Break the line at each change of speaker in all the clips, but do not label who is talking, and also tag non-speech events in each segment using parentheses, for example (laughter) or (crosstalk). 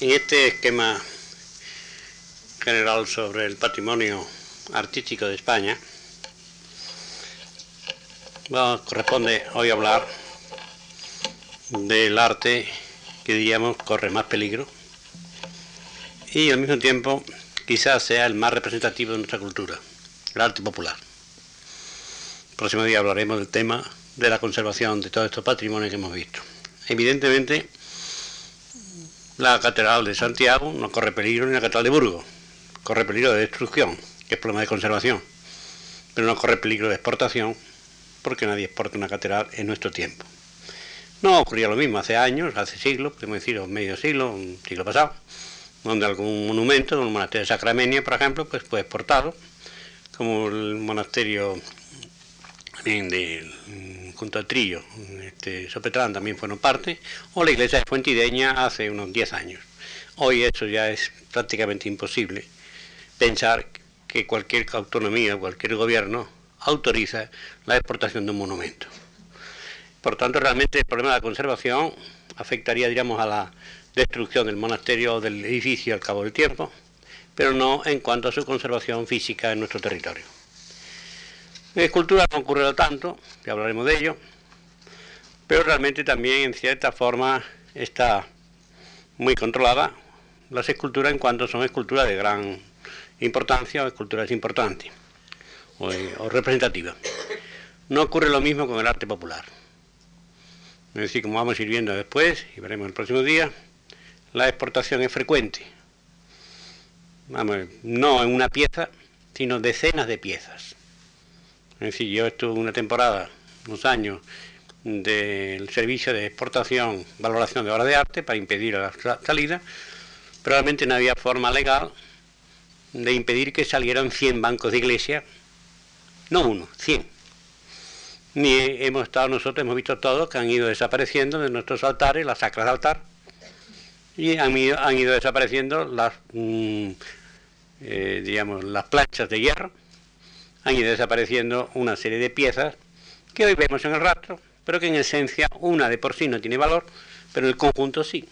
En este esquema general sobre el patrimonio artístico de España, corresponde hoy hablar del arte que diríamos corre más peligro y al mismo tiempo quizás sea el más representativo de nuestra cultura, el arte popular. El próximo día hablaremos del tema de la conservación de todos estos patrimonios que hemos visto. Evidentemente, la Catedral de Santiago no corre peligro ni la Catedral de Burgos, corre peligro de destrucción, que es problema de conservación, pero no corre peligro de exportación, porque nadie exporta una catedral en nuestro tiempo. No ocurría lo mismo hace años, hace siglos, podemos decir medio siglo, un siglo pasado, donde algún monumento, el monasterio de Sacramenia, por ejemplo, pues fue exportado, como el monasterio de junto al Trillo, este, Sopetrán también fueron parte, o la iglesia de Fuentideña hace unos 10 años. Hoy eso ya es prácticamente imposible pensar que cualquier autonomía, cualquier gobierno autoriza la exportación de un monumento. Por tanto, realmente el problema de la conservación afectaría, digamos, a la destrucción del monasterio o del edificio al cabo del tiempo, pero no en cuanto a su conservación física en nuestro territorio. En escultura no ocurre tanto, ya hablaremos de ello, pero realmente también en cierta forma está muy controlada las esculturas en cuanto son esculturas de gran importancia o esculturas importantes o, o representativas. No ocurre lo mismo con el arte popular. Es decir, como vamos a ir viendo después, y veremos el próximo día, la exportación es frecuente. Vamos, no en una pieza, sino decenas de piezas. Es decir, yo estuve una temporada, unos años, del servicio de exportación, valoración de obras de arte para impedir la salida, pero realmente no había forma legal de impedir que salieran 100 bancos de iglesia, no uno, 100. Ni hemos estado nosotros, hemos visto todos que han ido desapareciendo de nuestros altares, las sacras de altar, y han ido, han ido desapareciendo las, mm, eh, digamos, las planchas de hierro, han ido desapareciendo una serie de piezas que hoy vemos en el rastro, pero que en esencia una de por sí no tiene valor, pero el conjunto sí.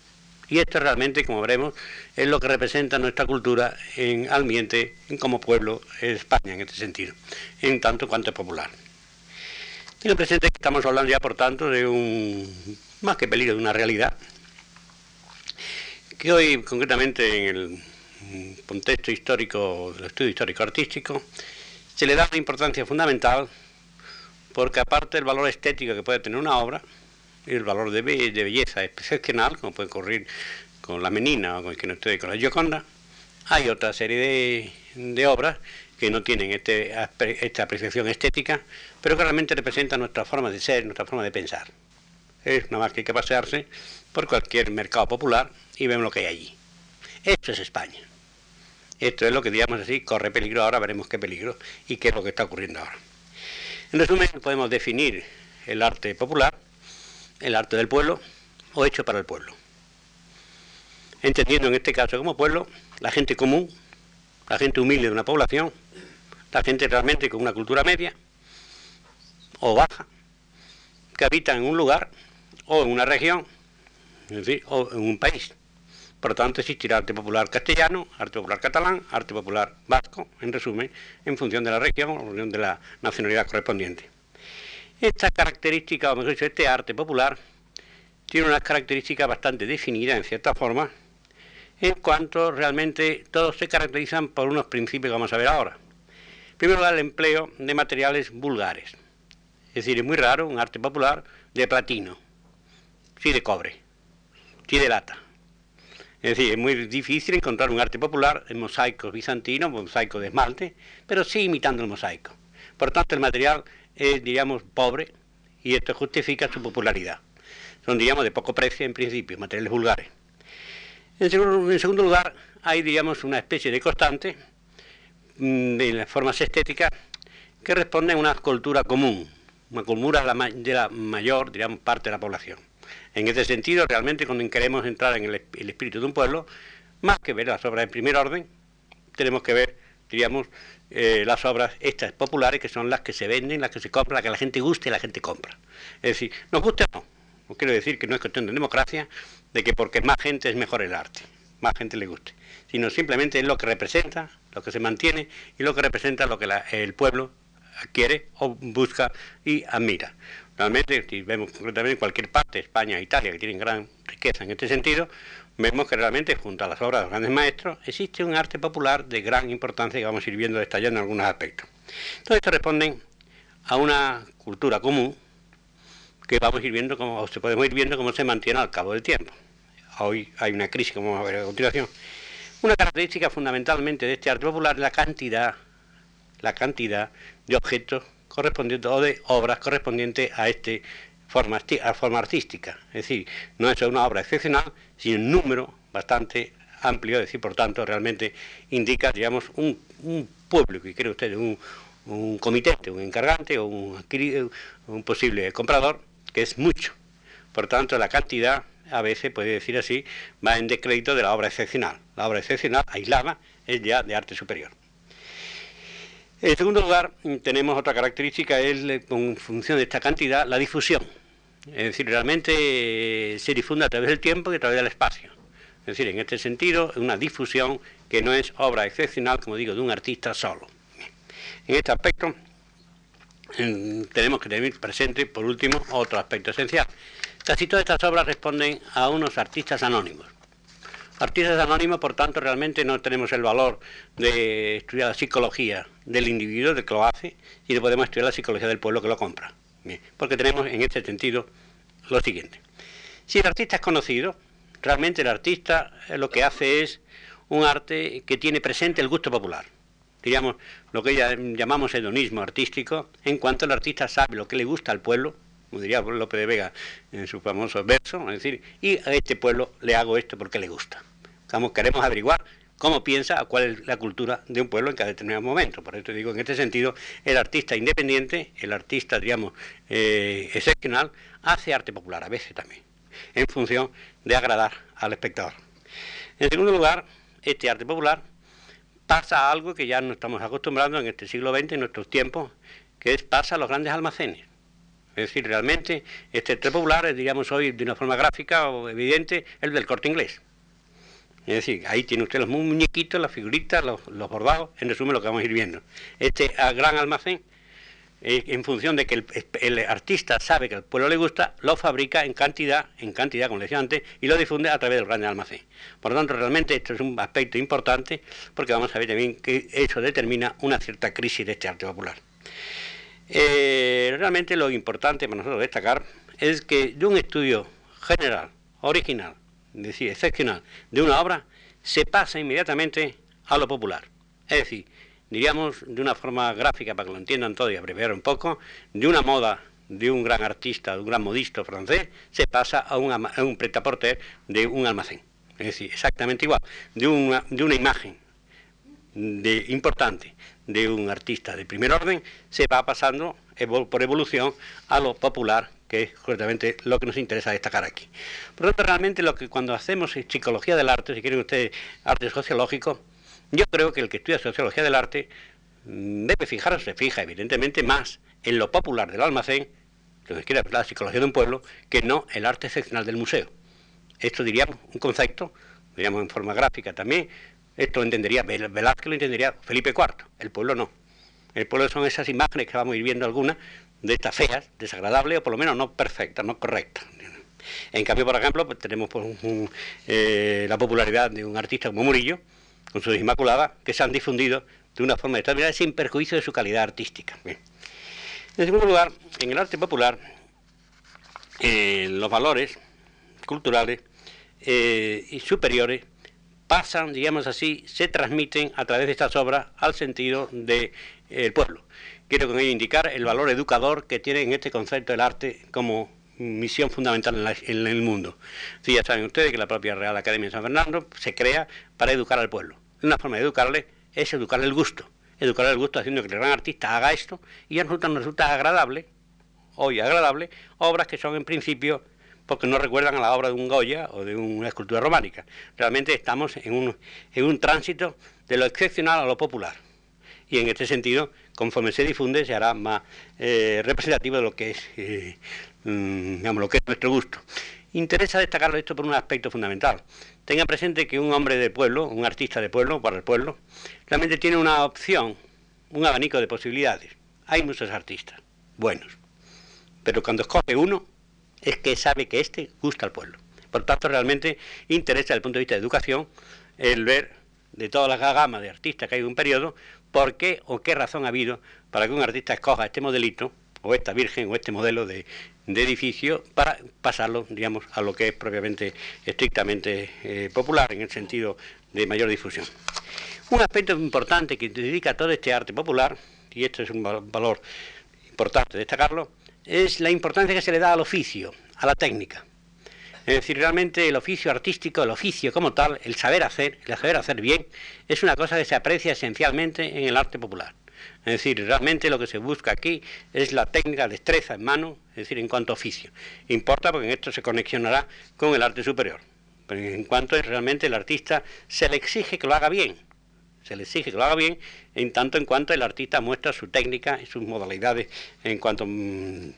Y esto realmente, como veremos, es lo que representa nuestra cultura en ambiente, como pueblo en España en este sentido, en tanto cuanto es popular. Tiene presente que estamos hablando ya, por tanto, de un, más que peligro, de una realidad, que hoy, concretamente, en el contexto histórico, del estudio histórico-artístico, se le da una importancia fundamental, porque aparte del valor estético que puede tener una obra, el valor de, belleza excepcional, como puede ocurrir con la Menina o con el que no estoy con la Gioconda, hay otra serie de, obras que no tienen este, esta apreciación estética, pero que realmente representan nuestra forma de ser, nuestra forma de pensar. Es nada más que hay que pasearse por cualquier mercado popular y vemos lo que hay allí. Esto es España. Esto es lo que digamos así, corre peligro ahora, veremos qué peligro y qué es lo que está ocurriendo ahora. En resumen, podemos definir el arte popular el arte del pueblo o hecho para el pueblo. Entendiendo en este caso como pueblo la gente común, la gente humilde de una población, la gente realmente con una cultura media o baja, que habita en un lugar o en una región, o en un país. Por lo tanto, existirá arte popular castellano, arte popular catalán, arte popular vasco, en resumen, en función de la región o en función de la nacionalidad correspondiente. Esta característica, o mejor dicho, este arte popular, tiene unas características bastante definidas en cierta forma, en cuanto realmente todos se caracterizan por unos principios que vamos a ver ahora. En primer lugar, el empleo de materiales vulgares. Es decir, es muy raro un arte popular de platino, sí de cobre, sí de lata. Es decir, es muy difícil encontrar un arte popular en mosaicos bizantinos, mosaico de esmalte, pero sí imitando el mosaico. Por tanto, el material es, diríamos, pobre y esto justifica su popularidad. Son, digamos, de poco precio en principio, materiales vulgares. En segundo, lugar, hay, digamos, una especie de constante mm, de las formas estéticas que responde a una cultura común, una cultura de la mayor, digamos, parte de la población. En este sentido, realmente, cuando queremos entrar en el, espíritu de un pueblo, más que ver las obras en primer orden, tenemos que ver, diríamos, eh, las obras estas populares, que son las que se venden, las que se compran, las que la gente guste y la gente compra. Es decir, nos guste o no. No quiero decir que no es cuestión de democracia, de que porque más gente es mejor el arte. más gente le guste, sino simplemente es lo que representa, lo que se mantiene y lo que representa lo que el pueblo quiere o busca y admira. Realmente, si vemos concretamente en cualquier parte, España Italia, que tienen gran riqueza en este sentido, vemos que realmente junto a las obras de los grandes maestros existe un arte popular de gran importancia que vamos a ir viendo detallando en algunos aspectos. Todo esto responden a una cultura común que vamos a ir viendo cómo, se podemos ir viendo cómo se mantiene al cabo del tiempo. Hoy hay una crisis, como vamos a ver a continuación. Una característica fundamentalmente de este arte popular es la cantidad, la cantidad de objetos correspondientes o de obras correspondientes a este forma, artística. Es decir, no es una obra excepcional, sino un número bastante amplio, es decir, por tanto, realmente indica, digamos, un, un público, y creo usted, un, un comitente, un encargante o un, un posible comprador, que es mucho. Por tanto, la cantidad, a veces, puede decir así, va en descrédito de la obra excepcional. La obra excepcional, aislada, es ya de arte superior. En segundo lugar, tenemos otra característica, es en función de esta cantidad, la difusión. Es decir, realmente eh, se difunde a través del tiempo y a través del espacio. Es decir, en este sentido, una difusión que no es obra excepcional, como digo, de un artista solo. En este aspecto tenemos que tener presente, por último, otro aspecto esencial. Casi todas estas obras responden a unos artistas anónimos. Artistas anónimos, por tanto, realmente no tenemos el valor de estudiar la psicología del individuo, de que lo hace, y no podemos estudiar la psicología del pueblo que lo compra. porque tenemos en este sentido lo siguiente. Si el artista es conocido, realmente el artista eh, lo que hace es un arte que tiene presente el gusto popular diríamos, lo que llamamos hedonismo artístico, en cuanto el artista sabe lo que le gusta al pueblo, como diría López de Vega en su famoso verso, es decir, y a este pueblo le hago esto porque le gusta. queremos averiguar cómo piensa, cuál es la cultura de un pueblo en cada determinado momento. Por eso digo, en este sentido, el artista independiente, el artista, digamos, eh, excepcional, hace arte popular a veces también, en función de agradar al espectador. En segundo lugar, este arte popular pasa algo que ya no estamos acostumbrando en este siglo XX, en nuestros tiempos, que es pasa a los grandes almacenes. Es decir, realmente este tres popular es, diríamos hoy, de una forma gráfica o evidente, el del corte inglés. Es decir, ahí tiene usted los muñequitos, las figuritas, los, los bordados, en resumen lo que vamos a ir viendo. Este gran almacén eh, en función de que el, artista sabe que al pueblo le gusta, lo fabrica en cantidad, en cantidad, como decía antes, y lo difunde a través del gran almacén. Por lo tanto, realmente esto es un aspecto importante, porque vamos a ver también que eso determina una cierta crisis de este arte popular. Eh, realmente lo importante para nosotros destacar es que de un estudio general, original, es decir, excepcional, de una obra, se pasa inmediatamente a lo popular. Es decir, diríamos de una forma gráfica para que lo entiendan todo y abreviar un poco, de una moda de un gran artista, de un gran modisto francés, se pasa a un, a un de un almacén. Es decir, exactamente igual, de una, de una imagen de, importante de un artista de primer orden, se va pasando por evolución a lo popular, que es justamente lo que nos interesa destacar aquí. Por lo tanto, realmente lo que cuando hacemos psicología del arte, si quieren ustedes arte sociológico, yo creo que el que estudia sociología del arte mm, debe fijarse, fija evidentemente más en lo popular del almacén, lo que quiere la psicología de un pueblo, que no el arte excepcional del museo. Esto diríamos un concepto, diríamos en forma gráfica también, esto lo entendería Velázquez, lo entendería Felipe IV, el pueblo no. El pueblo son esas imágenes que vamos a ir viendo algunas de estas feas, desagradables o por lo menos no perfectas, no correctas. En cambio, por ejemplo, pues, tenemos pues, eh, la popularidad de un artista como Murillo, con sus Inmaculadas, que se han difundido de una forma determinada sin perjuicio de su calidad artística. En segundo lugar, en el arte popular, eh, los valores culturales eh, y superiores pasan, digamos así, se transmiten a través de estas obras al sentido del pueblo. Quiero con ello indicar el valor educador que tiene en este concepto el arte como misión fundamental en, el mundo. Sí, ya saben ustedes que la propia Real Academia de San Fernando se crea para educar al pueblo. Una forma de educarle es educarle el gusto. Educarle el gusto haciendo que el gran artista haga esto y a nosotros nos resulta agradable, hoy agradable, obras que son en principio porque no recuerdan a la obra de un Goya o de una escultura románica. Realmente estamos en un, en un tránsito de lo excepcional a lo popular. Y en este sentido, conforme se difunde, se hará más eh, representativo de lo que es eh, Mm, digamos, lo que es nuestro gusto. Interesa destacarlo esto por un aspecto fundamental. tenga presente que un hombre de pueblo, un artista de pueblo, para el pueblo, realmente tiene una opción, un abanico de posibilidades. Hay muchos artistas buenos, pero cuando escoge uno, es que sabe que este gusta al pueblo. Por tanto, realmente interesa desde el punto de vista de educación el ver de toda la gama de artistas que hay en un periodo, por qué o qué razón ha habido para que un artista escoja este modelito, o esta virgen, o este modelo de, edificio, para pasarlo, digamos, a lo que es propiamente, estrictamente eh, popular, en el sentido de mayor difusión. Un aspecto importante que dedica todo este arte popular, y esto es un valor importante destacarlo, es la importancia que se le da al oficio, a la técnica. Es decir, realmente el oficio artístico, el oficio como tal, el saber hacer, el saber hacer bien, es una cosa que se aprecia esencialmente en el arte popular. Es decir, realmente lo que se busca aquí es la técnica, destreza en mano, es decir, en cuanto a oficio. Importa porque en esto se conexionará con el arte superior. Pero en cuanto es realmente el artista, se le exige que lo haga bien se le exige que lo haga bien, en tanto en cuanto el artista muestra su técnica y sus modalidades en cuanto mm,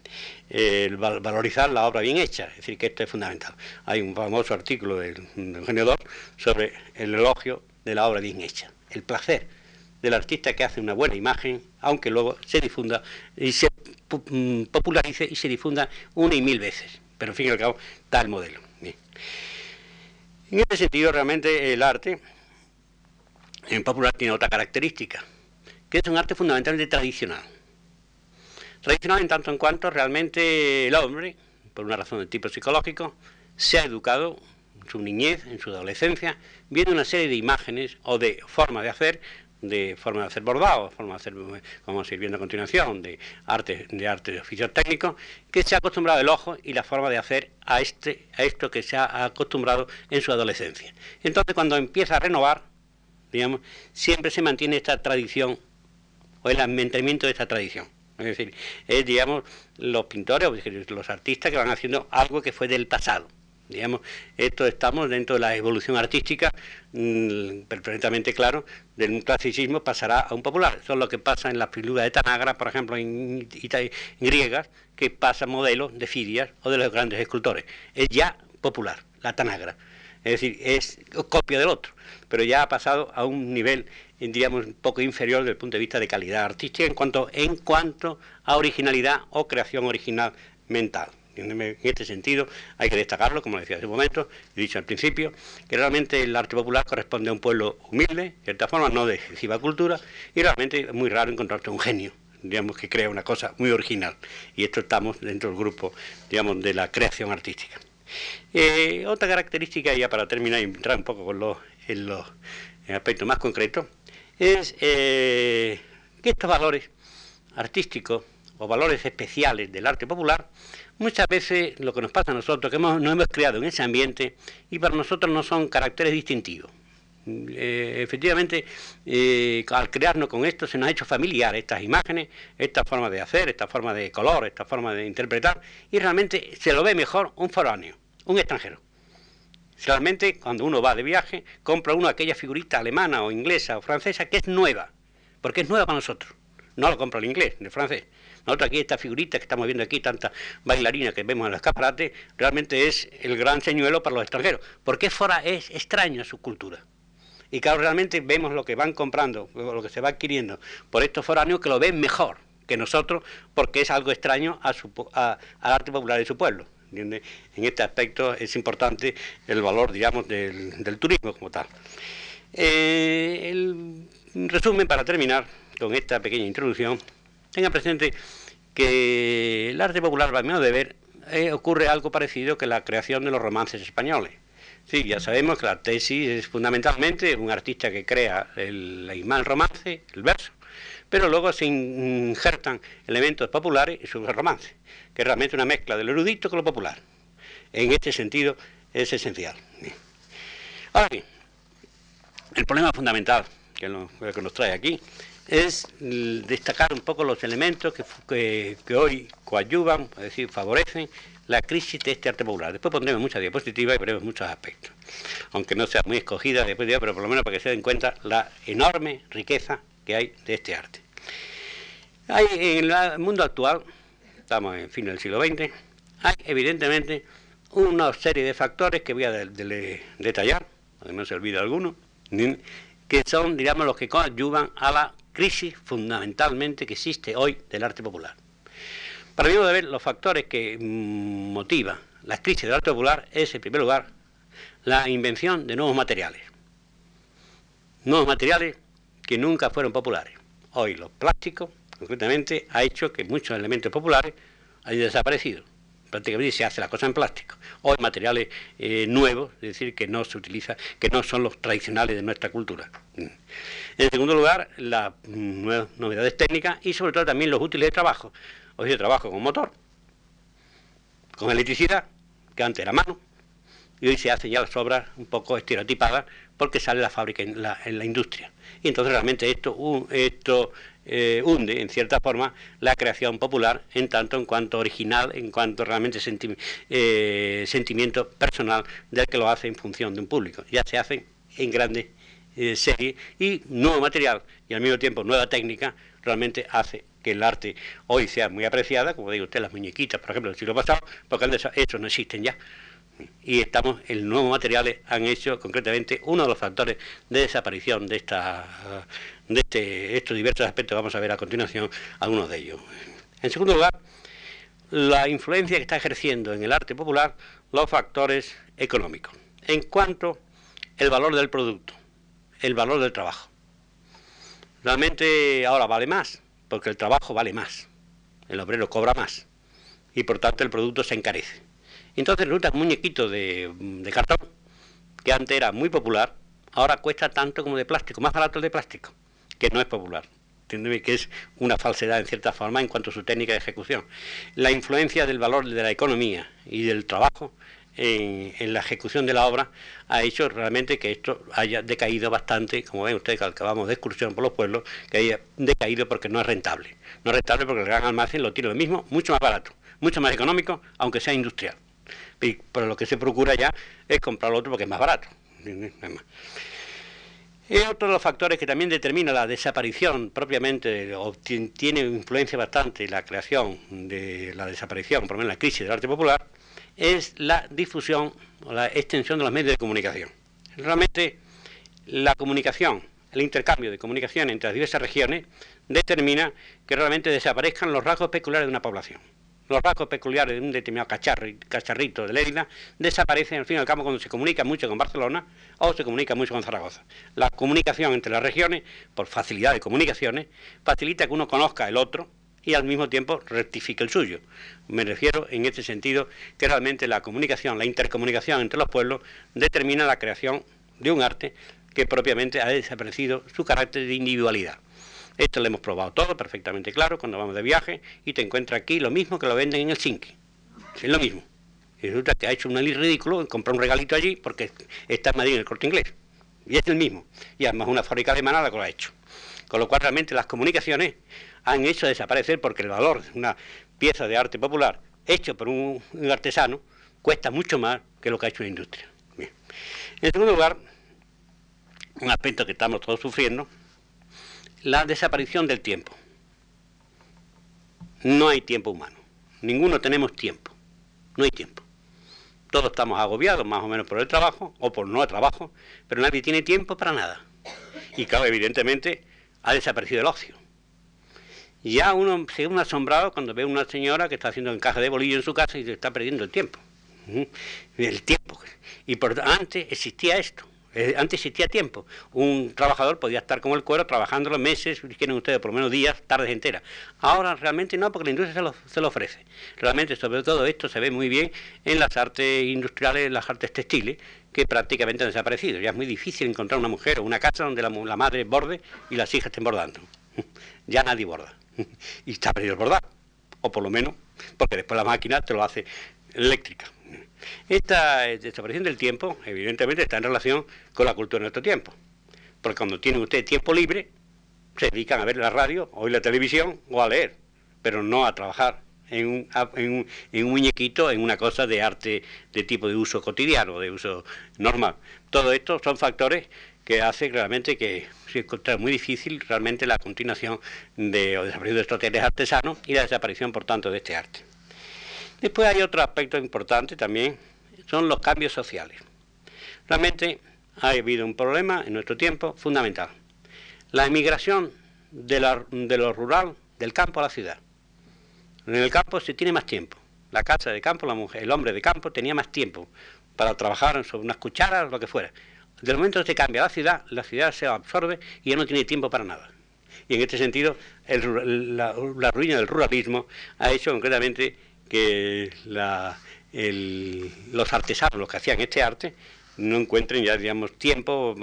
valorizar la obra bien hecha, es decir, que esto es fundamental. Hay un famoso artículo del, Eugenio sobre el elogio de la obra bien hecha, el placer del artista que hace una buena imagen, aunque luego se difunda y se mm, popularice y se difunda una y mil veces. Pero en fin y al cabo, el modelo. En este sentido, realmente el arte en popular tiene otra característica, que es un arte fundamentalmente tradicional. Tradicional en tanto en cuanto realmente el hombre, por una razón de tipo psicológico, se ha educado en su niñez, en su adolescencia, viendo una serie de imágenes o de formas de hacer, de forma de hacer bordado, forma de hacer, como vamos a ir viendo a continuación, de arte, de arte de oficios técnicos, que se ha acostumbrado el ojo y la forma de hacer a, este, a esto que se ha acostumbrado en su adolescencia. Entonces, cuando empieza a renovar, digamos, siempre se mantiene esta tradición o el mantenimiento de esta tradición. Es decir, es, digamos, los pintores los artistas que van haciendo algo que fue del pasado. Digamos, esto estamos dentro de la evolución artística, mm, perfectamente claro, de un clasicismo pasará a un popular. Eso es lo que pasa en las figuras de Tanagra, por ejemplo, en, griegas, que pasa modelos de Fidias o de los grandes escultores. Es ya popular, la Tanagra. Es decir, es copia del otro pero ya ha pasado a un nivel, diríamos, un poco inferior desde el punto de vista de calidad artística en cuanto, en cuanto a originalidad o creación original mental. En este sentido hay que destacarlo, como decía hace un momento, he dicho al principio, que realmente el arte popular corresponde a un pueblo humilde, de cierta forma, no de excesiva cultura, y realmente es muy raro encontrarte un genio, digamos, que crea una cosa muy original. Y esto estamos dentro del grupo, digamos, de la creación artística. Eh, otra característica, ya para terminar y entrar un poco con los en los aspectos más concretos, es eh, que estos valores artísticos o valores especiales del arte popular, muchas veces lo que nos pasa a nosotros, que nos hemos creado en ese ambiente y para nosotros no son caracteres distintivos. Eh, efectivamente, eh, al crearnos con esto se nos ha hecho familiar estas imágenes, esta forma de hacer, esta forma de color, esta forma de interpretar, y realmente se lo ve mejor un foráneo, un extranjero. Realmente, cuando uno va de viaje, compra uno aquella figurita alemana o inglesa o francesa que es nueva, porque es nueva para nosotros. No lo compra el inglés, el francés. Nosotros aquí, esta figurita que estamos viendo aquí, tanta bailarina que vemos en los escaparates, realmente es el gran señuelo para los extranjeros, porque fuera es extraña su cultura. Y claro, realmente vemos lo que van comprando, lo que se va adquiriendo por estos foráneos que lo ven mejor que nosotros, porque es algo extraño a al arte popular de su pueblo. En este aspecto es importante el valor, digamos, del, turismo como tal. Eh, resumen, para terminar con esta pequeña introducción, tenga presente que el arte popular, a mi de ver, eh, ocurre algo parecido que la creación de los romances españoles. Sí, ya sabemos que la tesis es fundamentalmente un artista que crea el, el romance, el verso, pero luego se injertan elementos populares y su romance, que es realmente una mezcla de lo erudito con lo popular. En este sentido es esencial. Ahora bien, el problema fundamental que nos, que nos trae aquí es destacar un poco los elementos que, que, hoy coadyuvan, es decir, favorecen la crisis de este arte popular. Después pondremos muchas diapositivas y veremos muchos aspectos, aunque no sea muy escogida después pero por lo menos para que se den cuenta la enorme riqueza que hay de este arte. Hay, en el mundo actual, estamos en fin del siglo XX, hay evidentemente una serie de factores que voy a detallar, además se olvida alguno, que son, digamos, los que coadyuvan a la crisis fundamentalmente que existe hoy del arte popular. Para mí, de ver los factores que mm, motivan la crisis del arte popular es, en primer lugar, la invención de nuevos materiales. Nuevos materiales que nunca fueron populares. Hoy los plásticos, concretamente, ha hecho que muchos elementos populares hayan desaparecido prácticamente se hace la cosa en plástico. En materiales eh, nuevos, es decir, que no se utiliza, que no son los tradicionales de nuestra cultura. En segundo lugar, las nuevas novedades técnicas y sobre todo también los útiles de trabajo. Hoy yo trabajo con motor, con electricidad, que antes era mano, y hoy se hacen ya las obras un poco estereotipadas porque sale la fábrica en la, industria. Y entonces realmente esto, esto eh, hunde, en cierta forma, la creación popular en tanto en cuanto original, en cuanto realmente eh, sentimiento personal del que lo hace en función de un público. Ya se hacen en grandes eh, series y nuevo material y al mismo tiempo nueva técnica realmente hace que el arte hoy sea muy apreciada, como digo usted, las muñequitas, por ejemplo, del siglo pasado, porque estos no existen ya. Y estamos en nuevos materiales han hecho concretamente uno de los factores de desaparición de esta de este, estos diversos aspectos. Vamos a ver a continuación algunos de ellos. En segundo lugar la influencia que está ejerciendo en el arte popular los factores económicos. En cuanto el valor del producto el valor del trabajo realmente ahora vale más porque el trabajo vale más el obrero cobra más y por tanto el producto se encarece entonces resulta un muñequito de, cartón, que antes era muy popular, ahora cuesta tanto como de plástico, más barato el de plástico, que no es popular. Que es una falsedad en cierta forma en cuanto a su técnica de ejecución. La influencia del valor de la economía y del trabajo en, la ejecución de la obra ha hecho realmente que esto haya decaído bastante, como ven ustedes que acabamos de excursión por los pueblos, que haya decaído porque no es rentable. No es rentable porque el gran almacén lo tiene lo mismo, mucho más barato, mucho más económico, aunque sea industrial pero lo que se procura ya es comprar lo otro porque es más barato. Es otro de los factores que también determina la desaparición propiamente, o tiene influencia bastante la creación de la desaparición, por lo menos la crisis del arte popular, es la difusión o la extensión de los medios de comunicación. Realmente la comunicación, el intercambio de comunicación entre las diversas regiones determina que realmente desaparezcan los rasgos peculiares de una población los rasgos peculiares de un determinado cacharrito de Lérida desaparecen al fin y al cabo cuando se comunica mucho con Barcelona o se comunica mucho con Zaragoza. La comunicación entre las regiones, por facilidad de comunicaciones, facilita que uno conozca el otro y al mismo tiempo rectifique el suyo. Me refiero en este sentido que realmente la comunicación, la intercomunicación entre los pueblos determina la creación de un arte que propiamente ha desaparecido su carácter de individualidad. Esto lo hemos probado todo perfectamente claro cuando vamos de viaje y te encuentras aquí lo mismo que lo venden en el zinc. Es lo mismo. Y resulta que ha hecho un ridículo en comprar un regalito allí porque está en Madrid en el corte inglés. Y es el mismo. Y además una fábrica alemana la que lo ha hecho. Con lo cual realmente las comunicaciones han hecho desaparecer porque el valor de una pieza de arte popular hecho por un, artesano cuesta mucho más que lo que ha hecho la industria. En segundo lugar, un aspecto que estamos todos sufriendo la desaparición del tiempo. No hay tiempo humano. Ninguno tenemos tiempo. No hay tiempo. Todos estamos agobiados más o menos por el trabajo o por no trabajo, pero nadie tiene tiempo para nada. Y claro, evidentemente ha desaparecido el ocio. Ya uno se un asombrado cuando ve a una señora que está haciendo encaje de bolillo en su casa y se está perdiendo el tiempo. El tiempo. Y por antes existía esto. Eh, antes existía tiempo. Un trabajador podía estar con el cuero trabajando los meses, si quieren ustedes, por lo menos días, tardes enteras. Ahora realmente no, porque la industria se lo, se lo ofrece. Realmente, sobre todo esto se ve muy bien en las artes industriales, en las artes textiles, que prácticamente han desaparecido. Ya es muy difícil encontrar una mujer o una casa donde la, la madre borde y las hijas estén bordando. ya nadie borda. (laughs) y está perdido el bordar. O por lo menos, porque después la máquina te lo hace eléctrica. Esta desaparición del tiempo, evidentemente, está en relación con la cultura de nuestro tiempo. Porque cuando tienen ustedes tiempo libre, se dedican a ver la radio, o la televisión, o a leer, pero no a trabajar en un, en un, muñequito, en una cosa de arte de tipo de uso cotidiano, de uso normal. Todo esto son factores que hacen realmente que se encuentra muy difícil realmente la continuación de, o desaparición de estos talleres artesanos y la desaparición, por tanto, de este arte. Después hay otro aspecto importante también, son los cambios sociales. Realmente ha habido un problema en nuestro tiempo fundamental. La emigración de, lo rural, del campo a la ciudad. En el campo se tiene más tiempo. La casa de campo, el hombre de campo tenía más tiempo para trabajar sobre unas cucharas o lo que fuera. Del momento que se cambia la ciudad, la ciudad se absorbe y ya no tiene tiempo para nada. Y en este sentido, la, ruina del ruralismo ha hecho concretamente que los artesanos, los que hacían este arte, no encuentren ya, digamos, tiempo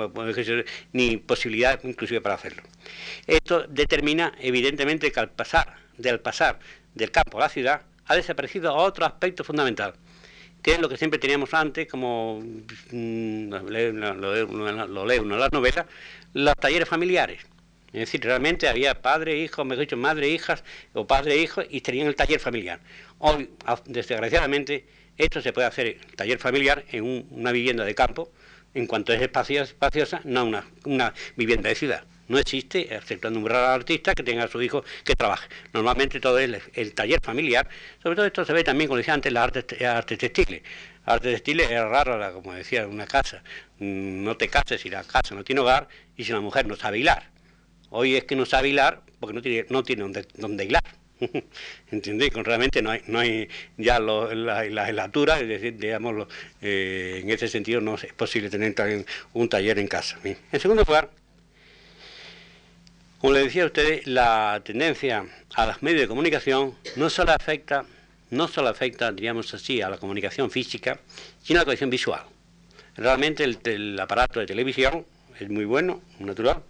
ni posibilidad inclusive para hacerlo. Esto determina evidentemente que al pasar, del pasar del campo a la ciudad, ha desaparecido otro aspecto fundamental, que es lo que siempre teníamos antes, como mm, lo, lee uno en las novelas, los talleres familiares. Es decir, realmente había padre, hijo, mejor dicho, madre, hijas, o padre, hijo, y tenían el taller familiar. Hoy, desgraciadamente, esto se puede hacer, el taller familiar, en una vivienda de campo, en cuanto es espaciosa, no una, una vivienda de ciudad. No existe, exceptuando un raro artista que tenga a su hijo que trabaje. Normalmente todo es el, taller familiar. Sobre todo esto se ve también, como decía antes, las artes, artes textiles. Artes textiles es raro, como decía, una casa. Mm, no te cases si la casa no tiene hogar y si la mujer no sabe hilar. Hoy es que no sabe hilar porque no tiene, no tiene donde, donde hilar. (laughs) ¿Entendéis? Realmente no hay, no hay ya la, la, es decir, digamos, eh, en ese sentido no es posible tener un taller en casa. En segundo lugar, como le decía a ustedes, la tendencia a los medios de comunicación no solo afecta, no solo afecta, diríamos así, a la comunicación física, sino a la comunicación visual. Realmente el aparato de televisión es muy bueno, natural,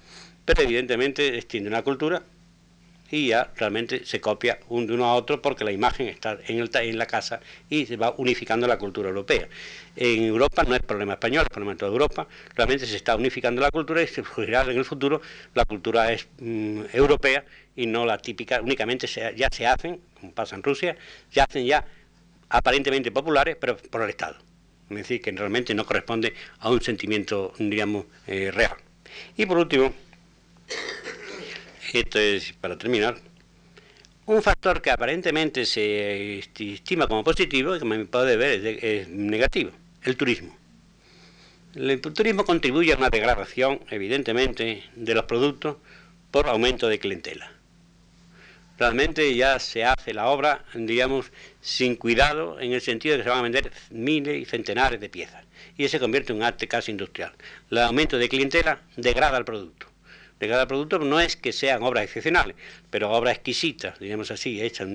pero evidentemente extiende una cultura y ya realmente se copia un de uno a otro porque la imagen está en, el, en la casa y se va unificando la cultura europea. En Europa no es problema español, es problema de toda Europa, realmente se está unificando la cultura y se surgirá en el futuro la cultura es mm, europea y no la típica, únicamente ya se hacen, como pasa en Rusia, se hacen ya aparentemente populares, pero por el Estado. Es decir, que realmente no corresponde a un sentimiento, digamos, eh, real. Y por último, esto es, para terminar, un factor que aparentemente se estima como positivo y que me puede ver es, negativo, el turismo. El turismo contribuye a una degradación, evidentemente, de los productos por aumento de clientela. Realmente ya se hace la obra, digamos, sin cuidado, en el sentido de que se van a vender miles y centenares de piezas. Y se convierte en un arte casi industrial. El aumento de clientela degrada el producto de cada producto no es que sean obras excepcionales, pero obras exquisitas, digamos así, hechas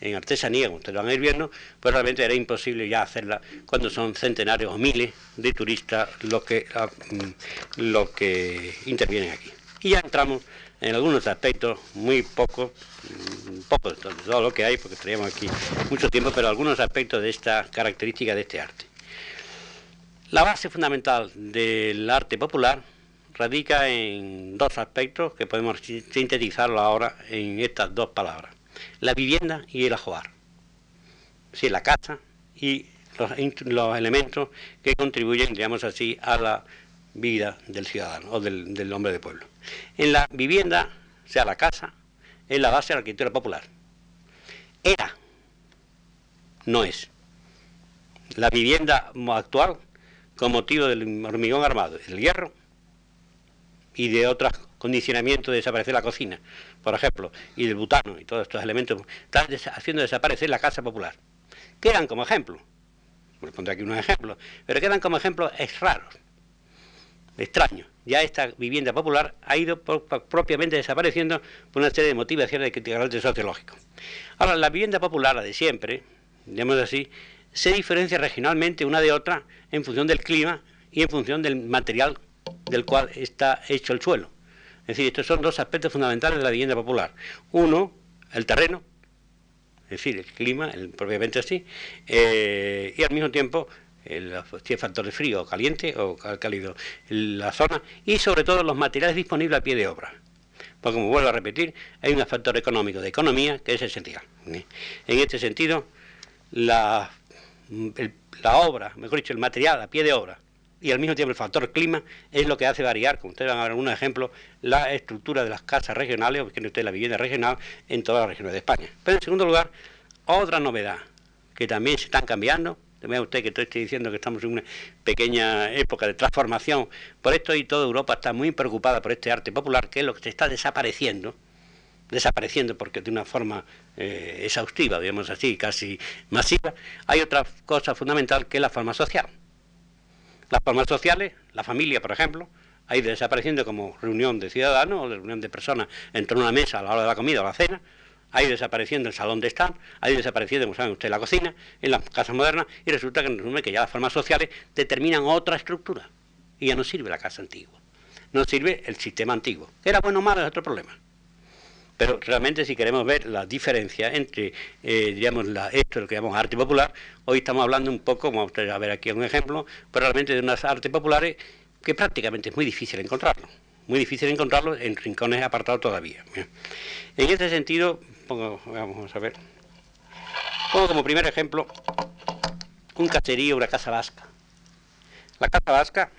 en, artesanía, como ustedes van a ir viendo, pues realmente era imposible ya hacerla cuando son centenares o miles de turistas los que, ah, mm, los que intervienen aquí. Y ya entramos en algunos aspectos, muy pocos, mm, poco de todo lo que hay, porque traíamos aquí mucho tiempo, pero algunos aspectos de esta característica de este arte. La base fundamental del arte popular radica en dos aspectos que podemos sintetizarlo ahora en estas dos palabras. La vivienda y el ajuar. Sí, la casa y los, elementos que contribuyen, digamos así, a la vida del ciudadano o del, hombre de pueblo. En la vivienda, sea, la casa, es la base de la arquitectura popular. Era, no es. La vivienda actual, con motivo del hormigón armado, el hierro, y de otros condicionamientos de desaparecer la cocina, por ejemplo, y del butano y todos estos elementos, están haciendo desaparecer la casa popular. Quedan como ejemplo, les pondré aquí unos ejemplos, pero quedan como ejemplos raros, extraños. Ya esta vivienda popular ha ido propiamente desapareciendo por una serie de motivaciones de carácter sociológico. Ahora, la vivienda popular, la de siempre, digamos así, se diferencia regionalmente una de otra en función del clima y en función del material del cual está hecho el suelo. Es decir, estos son dos aspectos fundamentales de la vivienda popular. Uno, el terreno, es decir, el clima, el, propiamente así, eh, y al mismo tiempo el, factor de frío, caliente o cálido, la zona, y sobre todo los materiales disponibles a pie de obra. Porque, como vuelvo a repetir, hay un factor económico de economía que es esencial. En este sentido, la, la obra, mejor dicho, el material a pie de obra, y al mismo tiempo el factor clima es lo que hace variar, como ustedes van a ver algunos ejemplos, la estructura de las casas regionales, o tiene usted la vivienda regional en todas las regiones de España. Pero en segundo lugar, otra novedad que también se están cambiando Vea usted que estoy diciendo que estamos en una pequeña época de transformación. Por esto y toda Europa está muy preocupada por este arte popular, que es lo que se está desapareciendo, desapareciendo porque de una forma eh, exhaustiva, digamos así, casi masiva. Hay otra cosa fundamental que es la forma social. Las formas sociales, la familia, por ejemplo, ha ido desapareciendo como reunión de ciudadanos o reunión de personas en torno a una mesa a la hora de la comida o la cena, ha ido desapareciendo el salón de estar, ha ido desapareciendo, como saben ustedes, la cocina, en las casas modernas, y resulta que, que ya las formas sociales determinan otra estructura, y ya no sirve la casa antigua, no sirve el sistema antiguo. ¿Era bueno o malo? Es otro problema. Pero realmente si queremos ver la diferencia entre, eh, digamos, la, esto, lo que llamamos arte popular, hoy estamos hablando un poco, como ustedes a ver aquí un ejemplo, pero realmente de unas artes populares que prácticamente es muy difícil encontrarlo, muy difícil encontrarlo en rincones apartados todavía. En este sentido, vamos a ver, pongo como primer ejemplo un caserío, una casa vasca. La casa vasca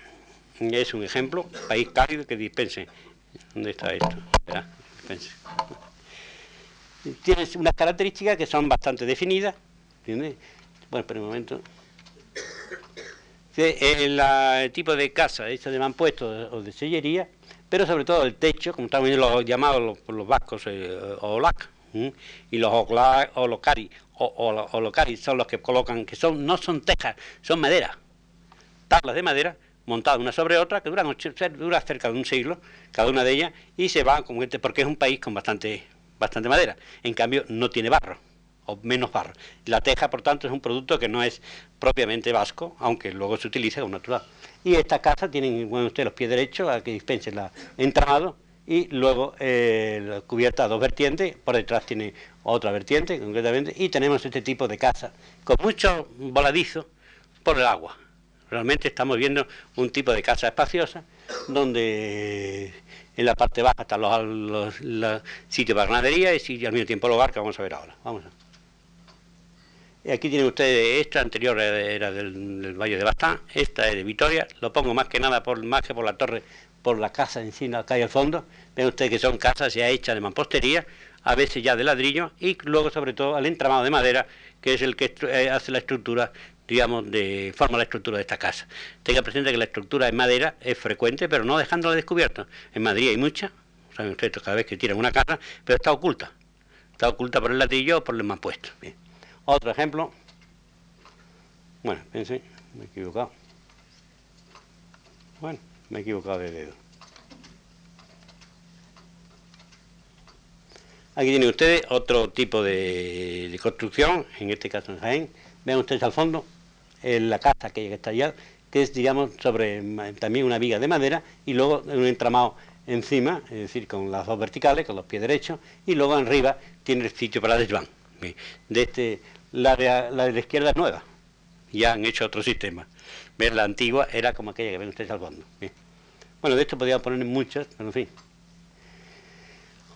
es un ejemplo, país cálido que dispense. ¿Dónde está esto? Tiene unas características que son bastante definidas. ¿entiendes? Bueno, espera un momento. El, tipo de casa hecha de mampuesto o de sellería, pero sobre todo el techo, como estamos viendo los llamados por los, vascos eh, olac, y los olocari, o, olocari son los que colocan, que son no son tejas, son madera, tablas de madera montadas una sobre otra, que duran dura cerca de un siglo, cada una de ellas, y se van, como porque es un país con bastante, bastante madera. En cambio, no tiene barro, o menos barro. La teja, por tanto, es un producto que no es propiamente vasco, aunque luego se utiliza como natural. Y esta casa tienen, bueno, ustedes los pies derechos, a que dispensen la entramado, y luego eh, la cubierta a dos vertientes, por detrás tiene otra vertiente, concretamente, y tenemos este tipo de casa, con mucho voladizo por el agua. Realmente estamos viendo un tipo de casa espaciosa donde en la parte baja están los, sitios de ganadería y, al mismo tiempo hogar que vamos a ver ahora. Vamos Y aquí tienen ustedes, esta anterior era del, Valle de Bastán, esta es de Vitoria, lo pongo más que nada por más que por la torre, por la casa en sí, acá hay al fondo, ven ustedes que son casas ya hechas de mampostería, a veces ya de ladrillo, y luego sobre todo al entramado de madera, que es el que eh, hace la estructura digamos, de forma la estructura de esta casa. Tenga presente que la estructura en madera es frecuente, pero no dejándola descubierta. En Madrid hay mucha, saben ustedes cada vez que tiran una casa, pero está oculta. Está oculta por el ladrillo o por el mampuesto. Bien. Otro ejemplo. Bueno, pensé, me he equivocado. Bueno, me he equivocado de dedo. Aquí tienen ustedes otro tipo de construcción, en este caso en Jaén. Vean ustedes al fondo, en la casa que está allá, que es, digamos, sobre también una viga de madera y luego un entramado encima, es decir, con las dos verticales, con los pies derechos, y luego arriba tiene el sitio para el desván. De este, la de, la izquierda es nueva, ya han hecho otro sistema. Ver la antigua era como aquella que ven ustedes al fondo. Bueno, de esto podría poner muchas, pero en fin.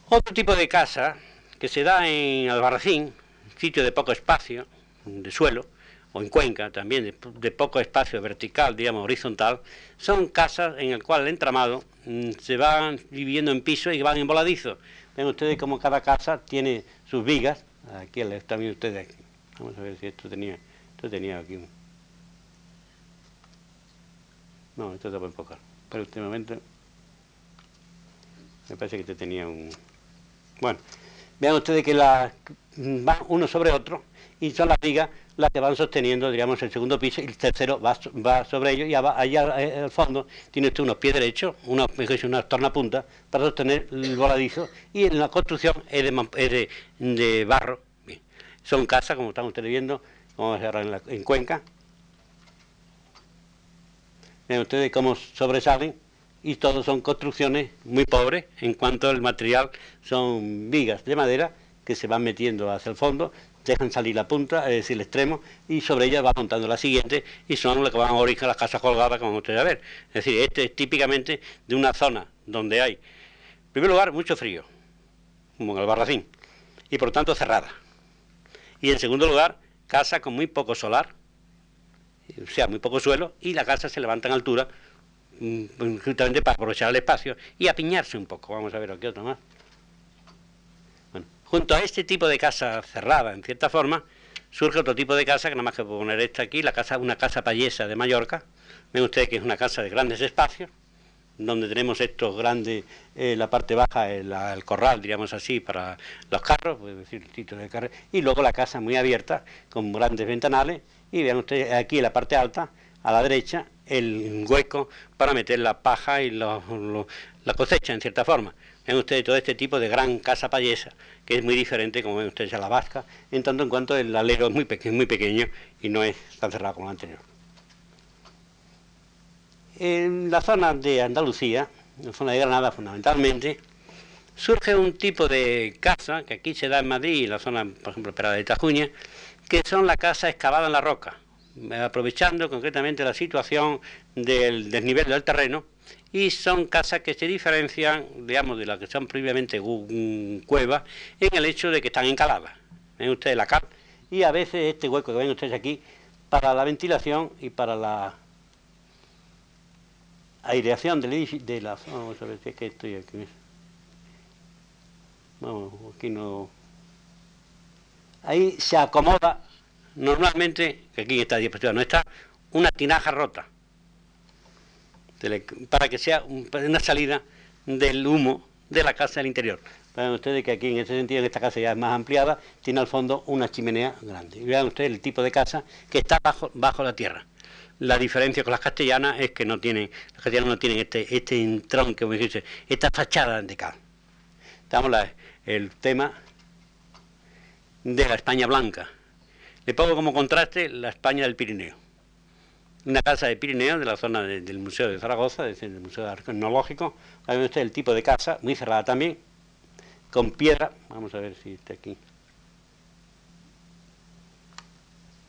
Otro tipo de casa que se da en Albarracín, sitio de poco espacio, de suelo, o en Cuenca también, de, poco espacio vertical, digamos, horizontal, son casas en el cual el entramado mm, se van dividiendo en pisos y van en voladizo. Ven ustedes como cada casa tiene sus vigas, aquí viendo ustedes, vamos a ver si esto tenía, esto tenía aquí un... No, esto se puede enfocar, pero últimamente me parece que este tenía un... Bueno, vean ustedes que la, van uno sobre otro y son las vigas las que van sosteniendo, digamos, el segundo piso y el tercero va, va sobre ello y allá eh, al fondo tiene usted unos pies derechos, unos, unas tornapuntas para sostener el voladizo y en la construcción es de, de, barro. Son casas, como están ustedes viendo, vamos a en, en Cuenca. Ven ustedes cómo sobresalen y todos son construcciones muy pobres en cuanto al material son vigas de madera que se van metiendo hacia el fondo dejan salir la punta, es decir, el extremo, y sobre ella va montando la siguiente, y son las que van a origen las casas colgadas, como ustedes a ver. Es decir, este es típicamente de una zona donde hay, en primer lugar, mucho frío, como en el Barracín, y por tanto cerrada. Y en segundo lugar, casa con muy poco solar, o sea, muy poco suelo, y la casa se levanta en altura, justamente para aprovechar el espacio y apiñarse un poco. Vamos a ver aquí otro más. Junto a este tipo de casa cerrada, en cierta forma, surge otro tipo de casa, que nada más que poner esta aquí, la casa, una casa payesa de Mallorca. Ven ustedes que es una casa de grandes espacios, donde tenemos estos grandes, eh, la parte baja, el, corral, diríamos así, para los carros, decir el título y luego la casa muy abierta, con grandes ventanales, y vean ustedes aquí en la parte alta, a la derecha, el hueco para meter la paja y la cosecha, en cierta forma. Ven ustedes todo este tipo de gran casa payesa, que es muy diferente, como ven ustedes, a la vasca, en tanto en cuanto el alero es muy, muy pequeño y no es tan cerrado como el anterior. En la zona de Andalucía, en la zona de Granada fundamentalmente, surge un tipo de casa, que aquí se da en Madrid, en la zona, por ejemplo, Perada de Tajuña, que son la casa excavada en la roca, aprovechando concretamente la situación del desnivel del terreno, y son casas que se diferencian, digamos, de las que son previamente cuevas, en el hecho de que están encaladas. Ven ustedes la cal, y a veces este hueco que ven ustedes aquí, para la ventilación y para la aireación del edificio, de la... Vamos a ver si es que estoy aquí. Vamos, aquí no... Ahí se acomoda normalmente, que aquí en esta diapositiva no está, una tinaja rota, para que sea una salida del humo de la casa al interior. Vean ustedes que aquí en ese sentido, en esta casa ya es más ampliada, tiene al fondo una chimenea grande. Vean ustedes el tipo de casa que está bajo, bajo la tierra. La diferencia con las castellanas es que no tienen, las castellanas no tienen este, este entrón, que dice, esta fachada de cal. Estamos la, el tema de la España blanca. Le pongo como contraste la España del Pirineo. Una casa de Pirineo, de la zona del Museo de Zaragoza, del Museo Arqueológico. Ahí ven ustedes el tipo de casa, muy cerrada también, con piedra. Vamos a ver si está aquí.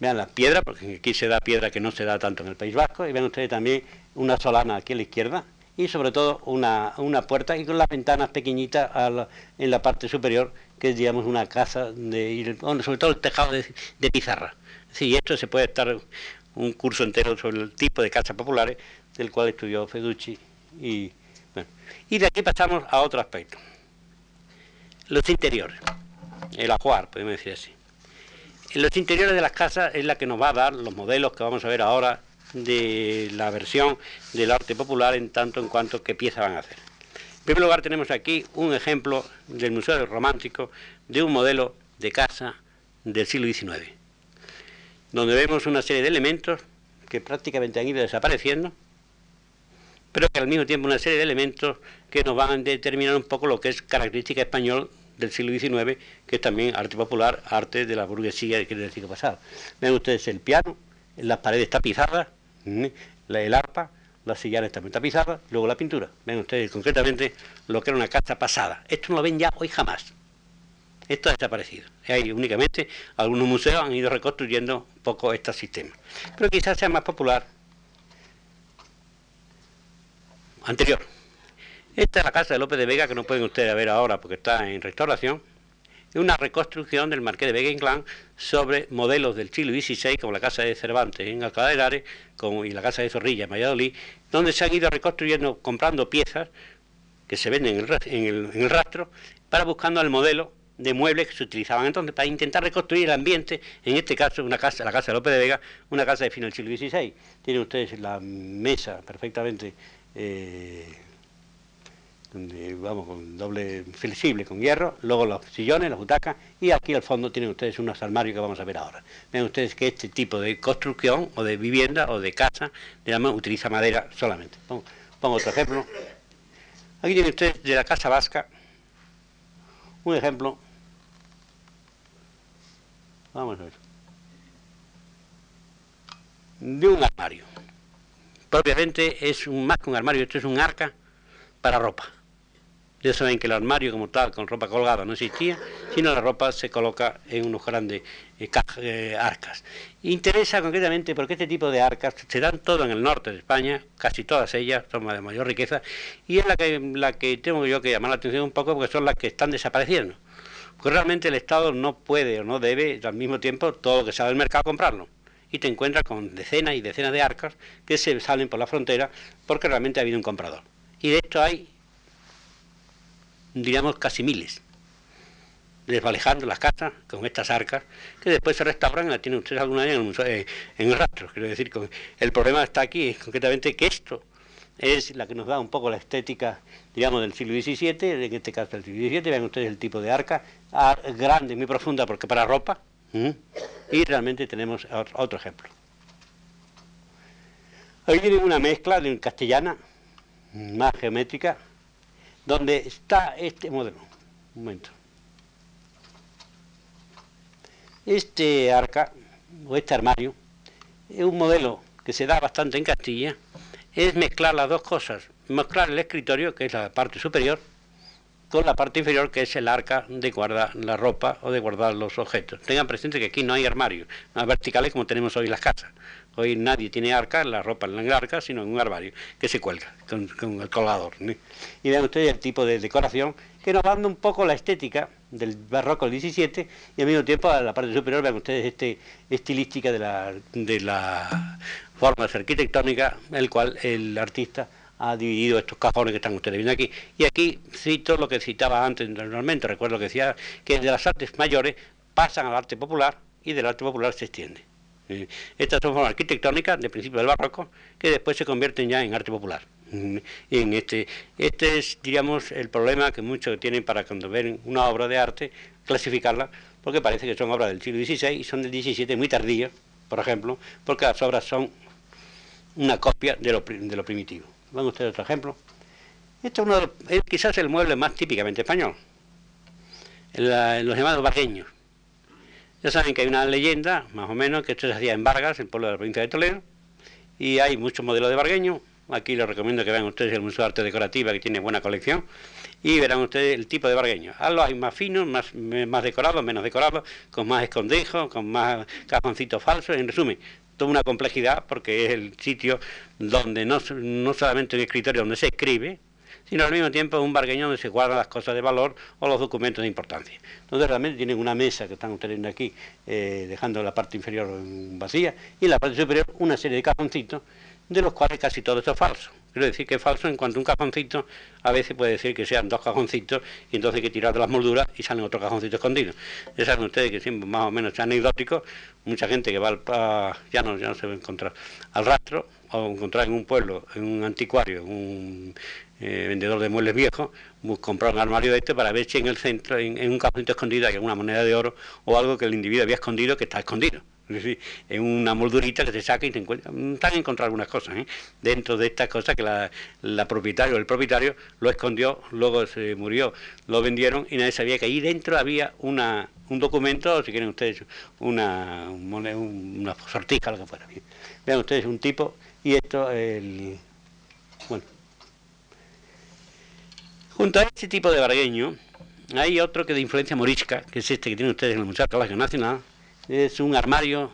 Vean la piedra, porque aquí se da piedra que no se da tanto en el País Vasco, y ven ustedes también una solana aquí a la izquierda, y sobre todo una, puerta y con las ventanas pequeñitas en la parte superior, que es digamos una casa, de, sobre todo el tejado de, pizarra. Sí, esto se puede estar un curso entero sobre el tipo de casas populares, del cual estudió Feducci, y, y de aquí pasamos a otro aspecto. Los interiores, el ajuar, podemos decir así. Los interiores de las casas es la que nos va a dar los modelos que vamos a ver ahora de la versión del arte popular en tanto en cuanto qué piezas van a hacer. En primer lugar tenemos aquí un ejemplo del Museo Romántico de un modelo de casa del siglo XIX, donde vemos una serie de elementos que prácticamente han ido desapareciendo, pero que al mismo tiempo una serie de elementos que nos van a determinar un poco lo que es característica español del siglo XIX, que es también arte popular, arte de la burguesía del siglo pasado. Ven ustedes el piano, las paredes tapizadas, el arpa, las sillares también tapizadas, luego la pintura. Ven ustedes concretamente lo que era una casa pasada. Esto no lo ven ya hoy jamás. Esto ha desaparecido. Hay únicamente algunos museos han ido reconstruyendo un poco este sistema. Pero quizás sea más popular anterior. Esta es la casa de López de Vega que no pueden ustedes ver ahora porque está en restauración. Es una reconstrucción del Marqués de Vega Inclán sobre modelos del siglo XVI, como la casa de Cervantes en Alcalá de Henares y la casa de Zorrilla en Valladolid, donde se han ido reconstruyendo, comprando piezas que se venden en el, rastro, para buscando al modelo de muebles que se utilizaban entonces para intentar reconstruir el ambiente, en este caso una casa, la casa de López de Vega, una casa de fin del siglo XVI. Tienen ustedes la mesa perfectamente eh, vamos, con doble flexible, con hierro, luego los sillones, las butacas, y aquí al fondo tienen ustedes unos armarios que vamos a ver ahora. Ven ustedes que este tipo de construcción, o de vivienda, o de casa, digamos, utiliza madera solamente. Pongo, otro ejemplo. Aquí tienen ustedes de la casa vasca, un ejemplo. Vamos a ver. De un armario. Propiamente es más que un armario, esto es un arca para ropa. Ya saben que el armario como tal, con ropa colgada, no existía, sino la ropa se coloca en unos grandes eh, eh, arcas. Interesa concretamente porque este tipo de arcas se dan todo en el norte de España, casi todas ellas son de mayor riqueza, y es la que, la que tengo yo que llamar la atención un poco porque son las que están desapareciendo. Porque realmente el Estado no puede o no debe al mismo tiempo todo lo que sale del mercado comprarlo y te encuentras con decenas y decenas de arcas que se salen por la frontera porque realmente ha habido un comprador. Y de esto hay diríamos casi miles. desvalejando las casas con estas arcas que después se restauran, la tienen ustedes alguna vez en museo, eh, en el. Quiero decir, el problema está aquí, es concretamente que esto es la que nos da un poco la estética, digamos, del siglo XVII, en este caso del siglo XVII, vean ustedes el tipo de arca, grande, muy profunda, porque para ropa, y realmente tenemos otro ejemplo. Hoy tienen una mezcla de castellana, más geométrica, donde está este modelo. Un momento. Este arca, o este armario, es un modelo que se da bastante en Castilla, es mezclar las dos cosas, mezclar el escritorio, que es la parte superior, con la parte inferior, que es el arca de guardar la ropa o de guardar los objetos. Tengan presente que aquí no hay armarios, más verticales como tenemos hoy las casas. Hoy nadie tiene arca, la ropa en la arca, sino en un armario que se cuelga con, el colgador. Y vean ustedes el tipo de decoración que nos da un poco la estética del barroco del 17 y al mismo tiempo a la parte superior vean ustedes este estilística de la, de la forma arquitectónica el cual el artista ha dividido estos cajones que están ustedes viendo aquí. Y aquí cito lo que citaba antes normalmente, recuerdo que decía que de las artes mayores pasan al arte popular y del arte popular se extiende. Eh, estas son formas arquitectónicas de principio del barroco que después se convierten ya en arte popular. Mm, en este, este es, digamos, el problema que muchos tienen para cuando ven una obra de arte, clasificarla, porque parece que son obras del siglo XVI y son del XVII muy tardías, por ejemplo, porque las obras son una copia de lo, de lo primitivo. Van ustedes otro ejemplo. Este es, quizás el mueble más típicamente español, los llamados barqueños. Ya saben que hay una leyenda, más o menos, que esto se hacía en Vargas, el pueblo de la provincia de Toledo, y hay muchos modelos de bargueño. Aquí les recomiendo que vean ustedes el Museo de Arte Decorativa, que tiene buena colección, y verán ustedes el tipo de bargueño. A los hay más finos, más, más decorados, menos decorados, con más escondejos, con más cajoncitos falsos, en resumen, toda una complejidad porque es el sitio donde no, no solamente un escritorio donde se escribe, sino al mismo tiempo un bargueño donde se guardan las cosas de valor o los documentos de importancia. Entonces realmente tienen una mesa que están ustedes viendo aquí, eh, dejando la parte inferior vacía, y en la parte superior una serie de cajoncitos, de los cuales casi todo esto es falso. Quiero decir que es falso en cuanto a un cajoncito, a veces puede decir que sean dos cajoncitos y entonces hay que tirar de las molduras y salen otro cajoncito escondido. Ya saben ustedes que siempre más o menos es anecdótico, mucha gente que va al, ya no, ya no se va a encontrar al rastro o encontrar en un pueblo, en un anticuario, en un eh, vendedor de muebles viejos, comprar un armario de este para ver si en el centro, en, en un cajoncito escondido hay alguna moneda de oro o algo que el individuo había escondido que está escondido es una moldurita que se saca y te encuentra. Están encontrar algunas cosas ¿eh? dentro de estas cosas que la, la propietario, el propietario lo escondió, luego se murió, lo vendieron y nadie sabía que ahí dentro había una, un documento, o si quieren ustedes, una, una sortija, lo que fuera. Vean ustedes un tipo y esto, el. Bueno. Junto a este tipo de bargueño, hay otro que de influencia morisca, que es este que tienen ustedes en el Museo Arqueológico Nacional es un armario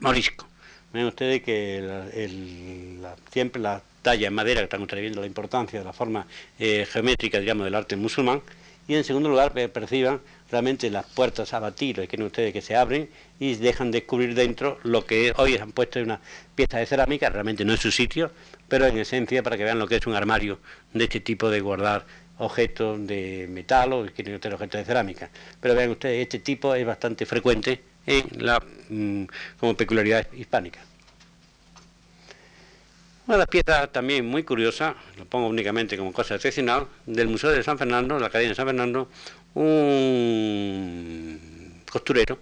morisco. Ven ustedes que siempre la talla en madera, que están ustedes viendo la importancia de la forma eh, geométrica, digamos, del arte musulmán, y en segundo lugar perciban realmente las puertas a batir, que ustedes que se abren y dejan descubrir dentro lo que hoy han puesto en una pieza de cerámica, realmente no es su sitio, pero en esencia para que vean lo que es un armario de este tipo de guardar objetos de metal o objetos de cerámica. Pero vean ustedes, este tipo es bastante frecuente en la, mm, como peculiaridad hispánica. Una de las piezas también muy curiosa, lo pongo únicamente como cosa excepcional, del Museo de San Fernando, la Academia de San Fernando, un costurero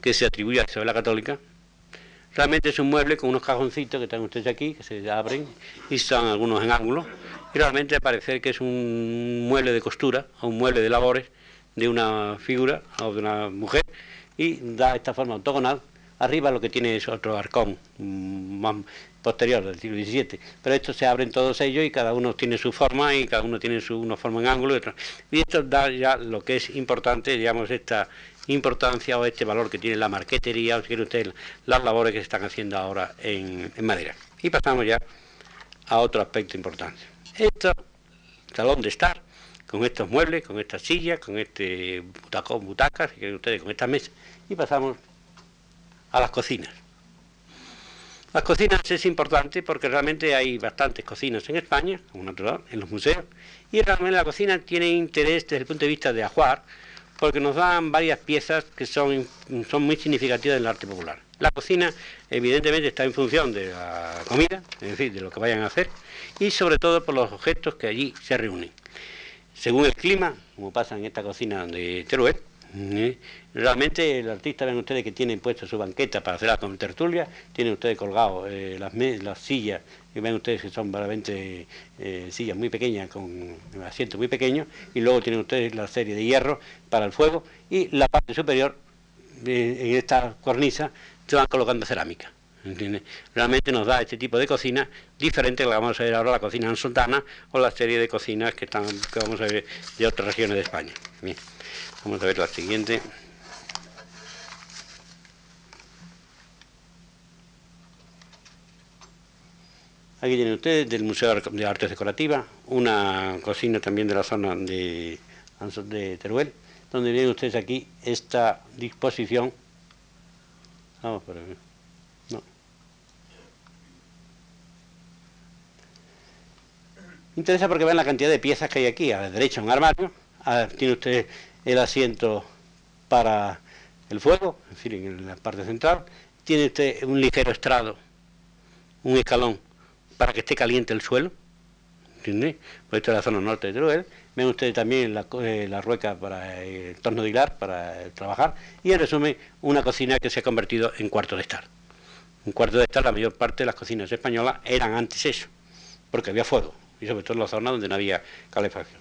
que se atribuye a Isabel la Católica. Realmente es un mueble con unos cajoncitos que están ustedes aquí, que se abren y están algunos en ángulo. Y realmente parece que es un mueble de costura o un mueble de labores de una figura o de una mujer y da esta forma octogonal. Arriba lo que tiene es otro arcón mm, más posterior del siglo XVII, pero estos se abren todos ellos y cada uno tiene su forma y cada uno tiene su una forma en ángulo y otra. Y esto da ya lo que es importante, digamos, esta importancia o este valor que tiene la marquetería, o si quiere usted, las labores que se están haciendo ahora en, madera. Y pasamos ya a otro aspecto importante. Esto, salón de estar, con estos muebles, con estas sillas, con este butacón, butacas, si quieren ustedes, con estas mesas, y pasamos a las cocinas. Las cocinas es importante porque realmente hay bastantes cocinas en España, como natural, en los museos, y realmente la cocina tiene interés desde el punto de vista de ajuar, porque nos dan varias piezas que son, son muy significativas del arte popular. La cocina, evidentemente, está en función de la comida, es decir, de lo que vayan a hacer, y sobre todo por los objetos que allí se reúnen. Según el clima, como pasa en esta cocina de Teruel. Realmente el artista, ven ustedes que tiene puesto su banqueta para hacer la tertulia, tienen ustedes colgados eh, las, las sillas, que ven ustedes que son verdaderamente eh, sillas muy pequeñas, con asientos muy pequeños, y luego tienen ustedes la serie de hierro para el fuego, y la parte superior, en esta cornisa, se van colocando cerámica. Realmente nos da este tipo de cocina diferente a la que vamos a ver ahora, la cocina en sultana o la serie de cocinas que, están, que vamos a ver de otras regiones de España. Vamos a ver la siguiente. Aquí tienen ustedes del Museo de Artes Decorativas, una cocina también de la zona de, de Teruel, donde ven ustedes aquí esta disposición. Vamos por aquí. No. Interesa porque ven la cantidad de piezas que hay aquí. A la derecha un armario, tiene usted el asiento para el fuego, es decir, en la parte central. Tiene usted un ligero estrado, un escalón para que esté caliente el suelo. ¿Entiende? Pues esto es la zona norte de Teruel. Ven ustedes también la, eh, rueca para el torno de hilar, para trabajar. Y en resumen, una cocina que se ha convertido en cuarto de estar. Un cuarto de estar, la mayor parte de las cocinas españolas eran antes eso, porque había fuego. Y sobre todo en la zona donde no había calefacción.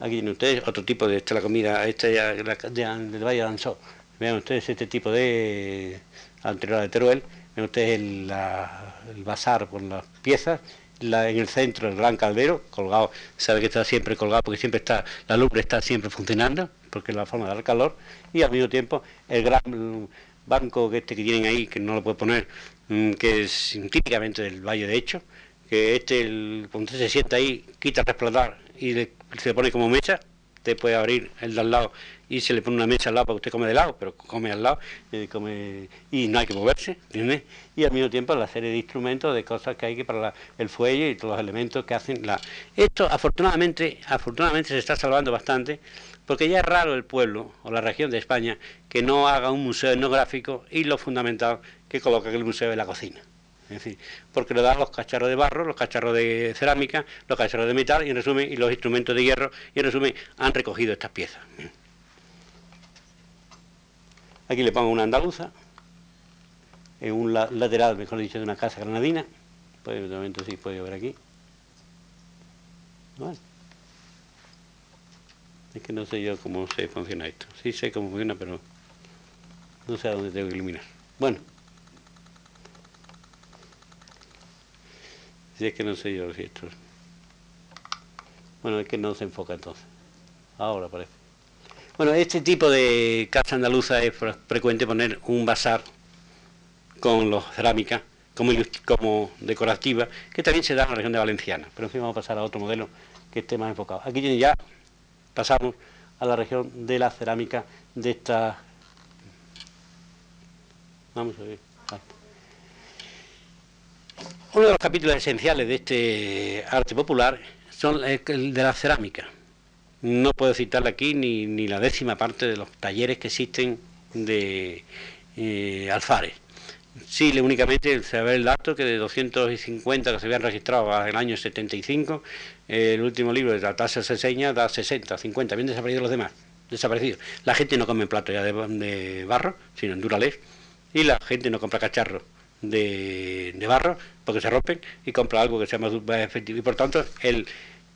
Aquí tienen ustedes otro tipo de esta la comida, esta ya, la, del Valle de. Vean ustedes este tipo de anterior de Teruel Ven ustedes el, el bazar con las piezas, la, en el centro el gran caldero, colgado, sabe que está siempre colgado porque siempre está, la lumbre está siempre funcionando, porque es la forma de dar calor, y al mismo tiempo el gran banco que este que tienen ahí, que no lo puede poner, mm, que es típicamente del Valle de Hecho, que este, el, cuando usted se sienta ahí, quita el resplandor y se le pone como mecha, usted puede abrir el de al lado y se le pone una mesa al lado para que usted come de lado, pero come al lado eh, come, y no hay que moverse, ¿entiendes? Y al mismo tiempo la serie de instrumentos, de cosas que hay que para el fuelle y todos los elementos que hacen la... Esto afortunadamente, afortunadamente se está salvando bastante, porque ya es raro el pueblo o la región de España que no haga un museo etnográfico y lo fundamental que coloca el museo de la cocina. Es decir, porque le dan los cacharros de barro, los cacharros de cerámica, los cacharros de metal y en resumen, y los instrumentos de hierro, y en resumen, han recogido estas piezas. Aquí le pongo una andaluza, en un lateral, mejor dicho, de una casa granadina. Pues de momento sí puede ver aquí. Es que no sé yo cómo se funciona esto. Sí sé cómo funciona, pero no sé a dónde tengo que iluminar. Bueno. Si es que no sé yo si esto... Bueno, es que no se enfoca entonces. Ahora parece. Bueno, este tipo de casa andaluza es frecuente poner un bazar con los cerámicas como, como decorativa, que también se da en la región de Valenciana. Pero en fin, vamos a pasar a otro modelo que esté más enfocado. Aquí ya pasamos a la región de la cerámica de esta... Vamos a ver. Uno de los capítulos esenciales de este arte popular son el de la cerámica. No puedo citarle aquí ni, ni la décima parte de los talleres que existen de eh, alfares. Sí, únicamente se ve el dato que de 250 que se habían registrado en el año 75, el último libro de la tasa se seña da 60, 50, bien desaparecidos los demás, desaparecidos. La gente no come plato ya de, de barro, sino en durales, y la gente no compra cacharros de, barro porque se rompen y compra algo que sea más efectivo. Y por tanto, el,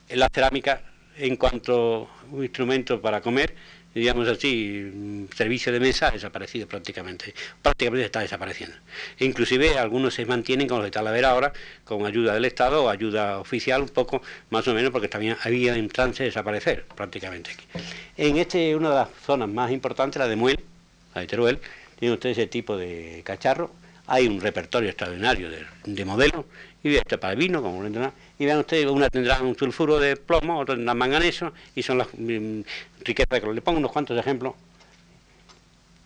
la cerámica, en cuanto instrumento para comer, digamos así, servicio de mesa ha desaparecido prácticamente, prácticamente está desapareciendo. inclusive algunos se mantienen, como se está a ver ahora, con ayuda del Estado o ayuda oficial un poco, más o menos, porque también había en trance de desaparecer prácticamente aquí. En este, una de las zonas más importantes, la de Muel, la de Teruel, tiene usted ese tipo de cacharro, hay un repertorio extraordinario de, modelos, y este para vino, como y vean ustedes, una tendrá un sulfuro de plomo, otra tendrá manganeso, y son las mm, riquezas que le pongo unos cuantos ejemplos.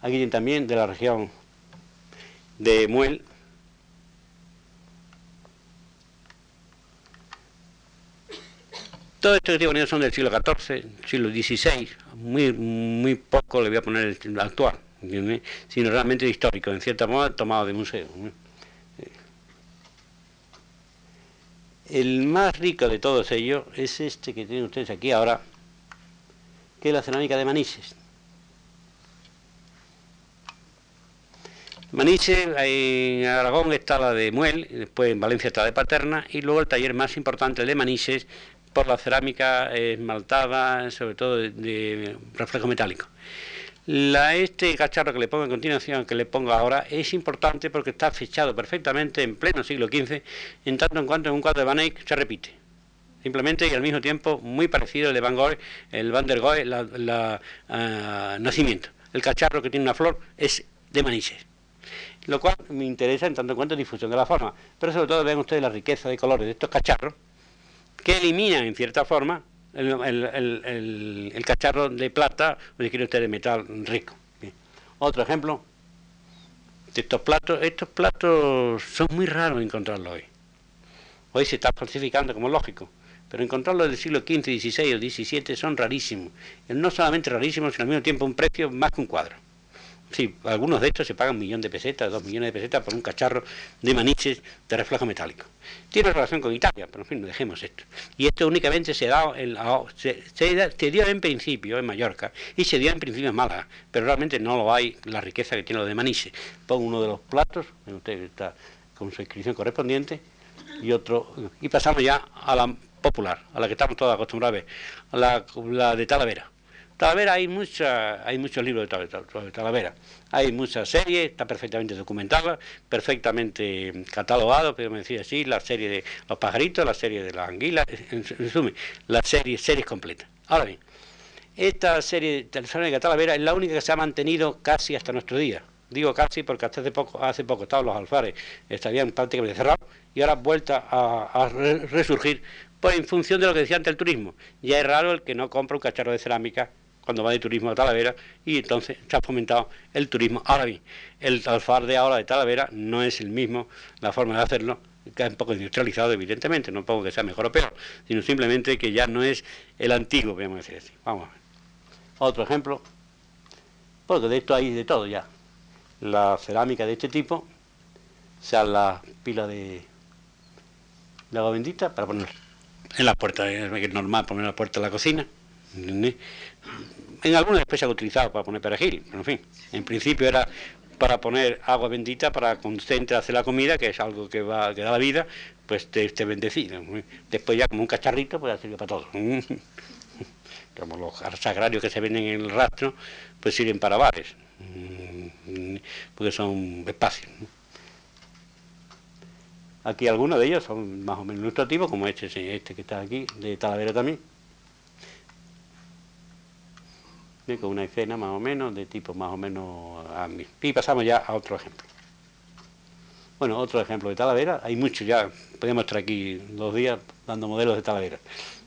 Aquí también de la región de Muel, Todo esto que poniendo son del siglo XIV, siglo XVI, muy, muy poco le voy a poner el actual, sino realmente histórico, en cierta modo tomado de museo. El más rico de todos ellos es este que tienen ustedes aquí ahora, que es la cerámica de Manises. Manises, en Aragón está la de Muel, después en Valencia está la de Paterna, y luego el taller más importante, de Manises, por la cerámica esmaltada, sobre todo de, reflejo metálico. La, este cacharro que le pongo a continuación, que le pongo ahora, es importante porque está fechado perfectamente en pleno siglo XV, en tanto en cuanto en un cuadro de Van Eyck se repite. Simplemente y al mismo tiempo muy parecido al de Van Gogh, el Van der Goe, la, ah, Nacimiento. El cacharro que tiene una flor es de Manises lo cual me interesa en tanto en cuanto difusión de la forma. Pero sobre todo vean ustedes la riqueza de colores de estos cacharros, que eliminan en cierta forma el, cacharro de plata o si quiere usted de metal rico. Otro ejemplo estos platos, estos platos son muy raros encontrarlos hoy. Hoy se está falsificando como lógico, pero encontrarlos del siglo XV, XVI o XVII son rarísimos. No solamente rarísimos, sino al mismo tiempo un precio más que un cuadro. Sí, algunos de estos se pagan un millón de pesetas, dos millones de pesetas por un cacharro de maniches de reflejo metálico. Tiene relación con Italia, pero en fin, dejemos esto. Y esto únicamente se, da en, se, dio en principio en Mallorca y se dio en principio en Málaga, pero realmente no lo hay la riqueza que tiene lo de maniche. Pongo uno de los platos, usted está con su inscripción correspondiente, y otro, y pasamos ya a la popular, a la que estamos todos acostumbrados a ver, la de Talavera. Talavera hay mucha, hay muchos libros de Talavera, hay muchas series, está perfectamente documentada, perfectamente catalogado, pero me decía así, la serie de los pajaritos, la serie de las anguilas, en resumen, la serie, series completas. Ahora bien, esta serie de Talavera es la única que se ha mantenido casi hasta nuestro día. Digo casi porque hasta hace poco, hace poco estaban los alfares, estarían prácticamente cerrados y ahora vuelta a, resurgir pues en función de lo que decía antes el turismo. Ya es raro el que no compra un cacharro de cerámica cuando va de turismo a Talavera y entonces se ha fomentado el turismo. Ahora bien, el alfar de ahora de Talavera no es el mismo, la forma de hacerlo, que es un poco industrializado evidentemente, no pongo que sea mejor o peor, sino simplemente que ya no es el antiguo, podemos decir así. Vamos a ver. Otro ejemplo, porque de esto hay de todo ya. La cerámica de este tipo, o sea, la pila de, de agua bendita para poner en la puerta, es normal poner la puerta de la cocina, en algunas especies utilizado para poner perejil, pero en fin, en principio era para poner agua bendita para concentrar hacer la comida, que es algo que va que da la vida, pues te, te. Después ya como un cacharrito, pues ya sirve para todo. (laughs) Como los sagrarios que se venden en el rastro, pues sirven para bares, porque son espacios. Aquí algunos de ellos son más o menos ilustrativos, como este, este que está aquí, de Talavera también. Con una escena más o menos, de tipo más o menos a. Y pasamos ya a otro ejemplo. Bueno, otro ejemplo de Talavera, hay muchos ya, podemos estar aquí dos días dando modelos de Talavera.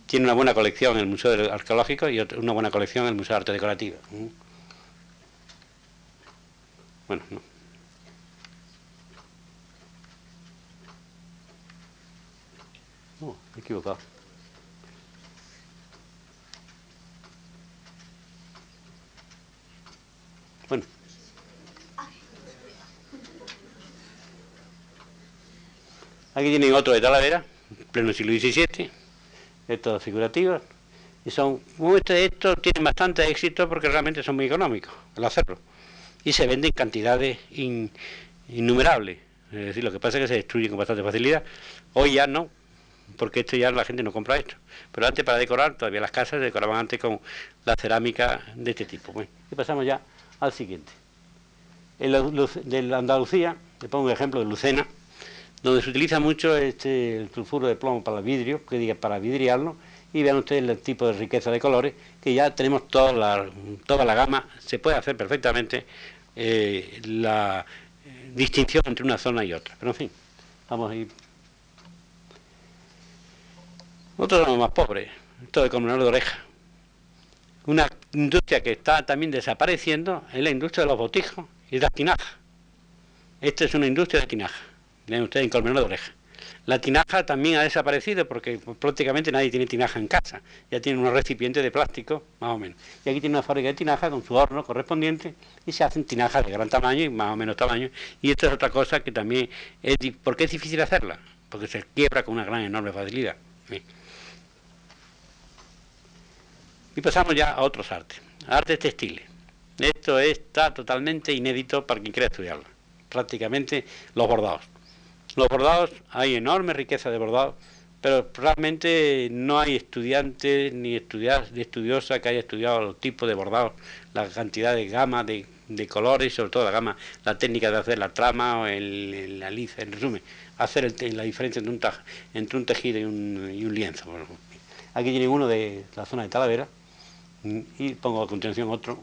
Tiene una buena colección en el Museo Arqueológico y una buena colección en el Museo de Arte Decorativa. ¿Mm? Bueno, no. No, he equivocado. Bueno. Aquí tienen otro de Talavera, pleno siglo XVII, estos figurativos, y son, muchos de estos tienen bastante éxito porque realmente son muy económicos al hacerlo, y se venden cantidades innumerables, es decir, lo que pasa es que se destruyen con bastante facilidad, hoy ya no, porque esto ya la gente no compra esto, pero antes para decorar, todavía las casas se decoraban antes con la cerámica de este tipo. Y pasamos ya al siguiente. En la, de la Andalucía, le pongo un ejemplo de Lucena, donde se utiliza mucho este, el sulfuro de plomo para el vidrio, que diga para vidriarlo, y vean ustedes el tipo de riqueza de colores, que ya tenemos toda la, toda la gama, se puede hacer perfectamente eh, la eh, distinción entre una zona y otra. Pero en fin, vamos a ir. Nosotros somos más pobres, esto de comunidad de oreja. Una industria que está también desapareciendo es la industria de los botijos y de la tinaja. Esta es una industria de tinaja, ven ustedes en Colmenor de Oreja. La tinaja también ha desaparecido porque prácticamente nadie tiene tinaja en casa. Ya tiene unos recipientes de plástico, más o menos. Y aquí tiene una fábrica de tinaja con su horno correspondiente y se hacen tinajas de gran tamaño y más o menos tamaño. Y esto es otra cosa que también es... ¿Por qué es difícil hacerla? Porque se quiebra con una gran, enorme facilidad. Y pasamos ya a otros artes. Artes textiles. Esto está totalmente inédito para quien quiera estudiarlo. Prácticamente los bordados. Los bordados, hay enorme riqueza de bordados, pero realmente no hay estudiantes ni estudiosa que haya estudiado los tipos de bordados, la cantidad de gama de, colores, sobre todo la gama, la técnica de hacer la trama o el, la liza, en resumen, hacer la diferencia entre un, entre un tejido y un, y un lienzo. Aquí tienen uno de la zona de Talavera y pongo a continuación otro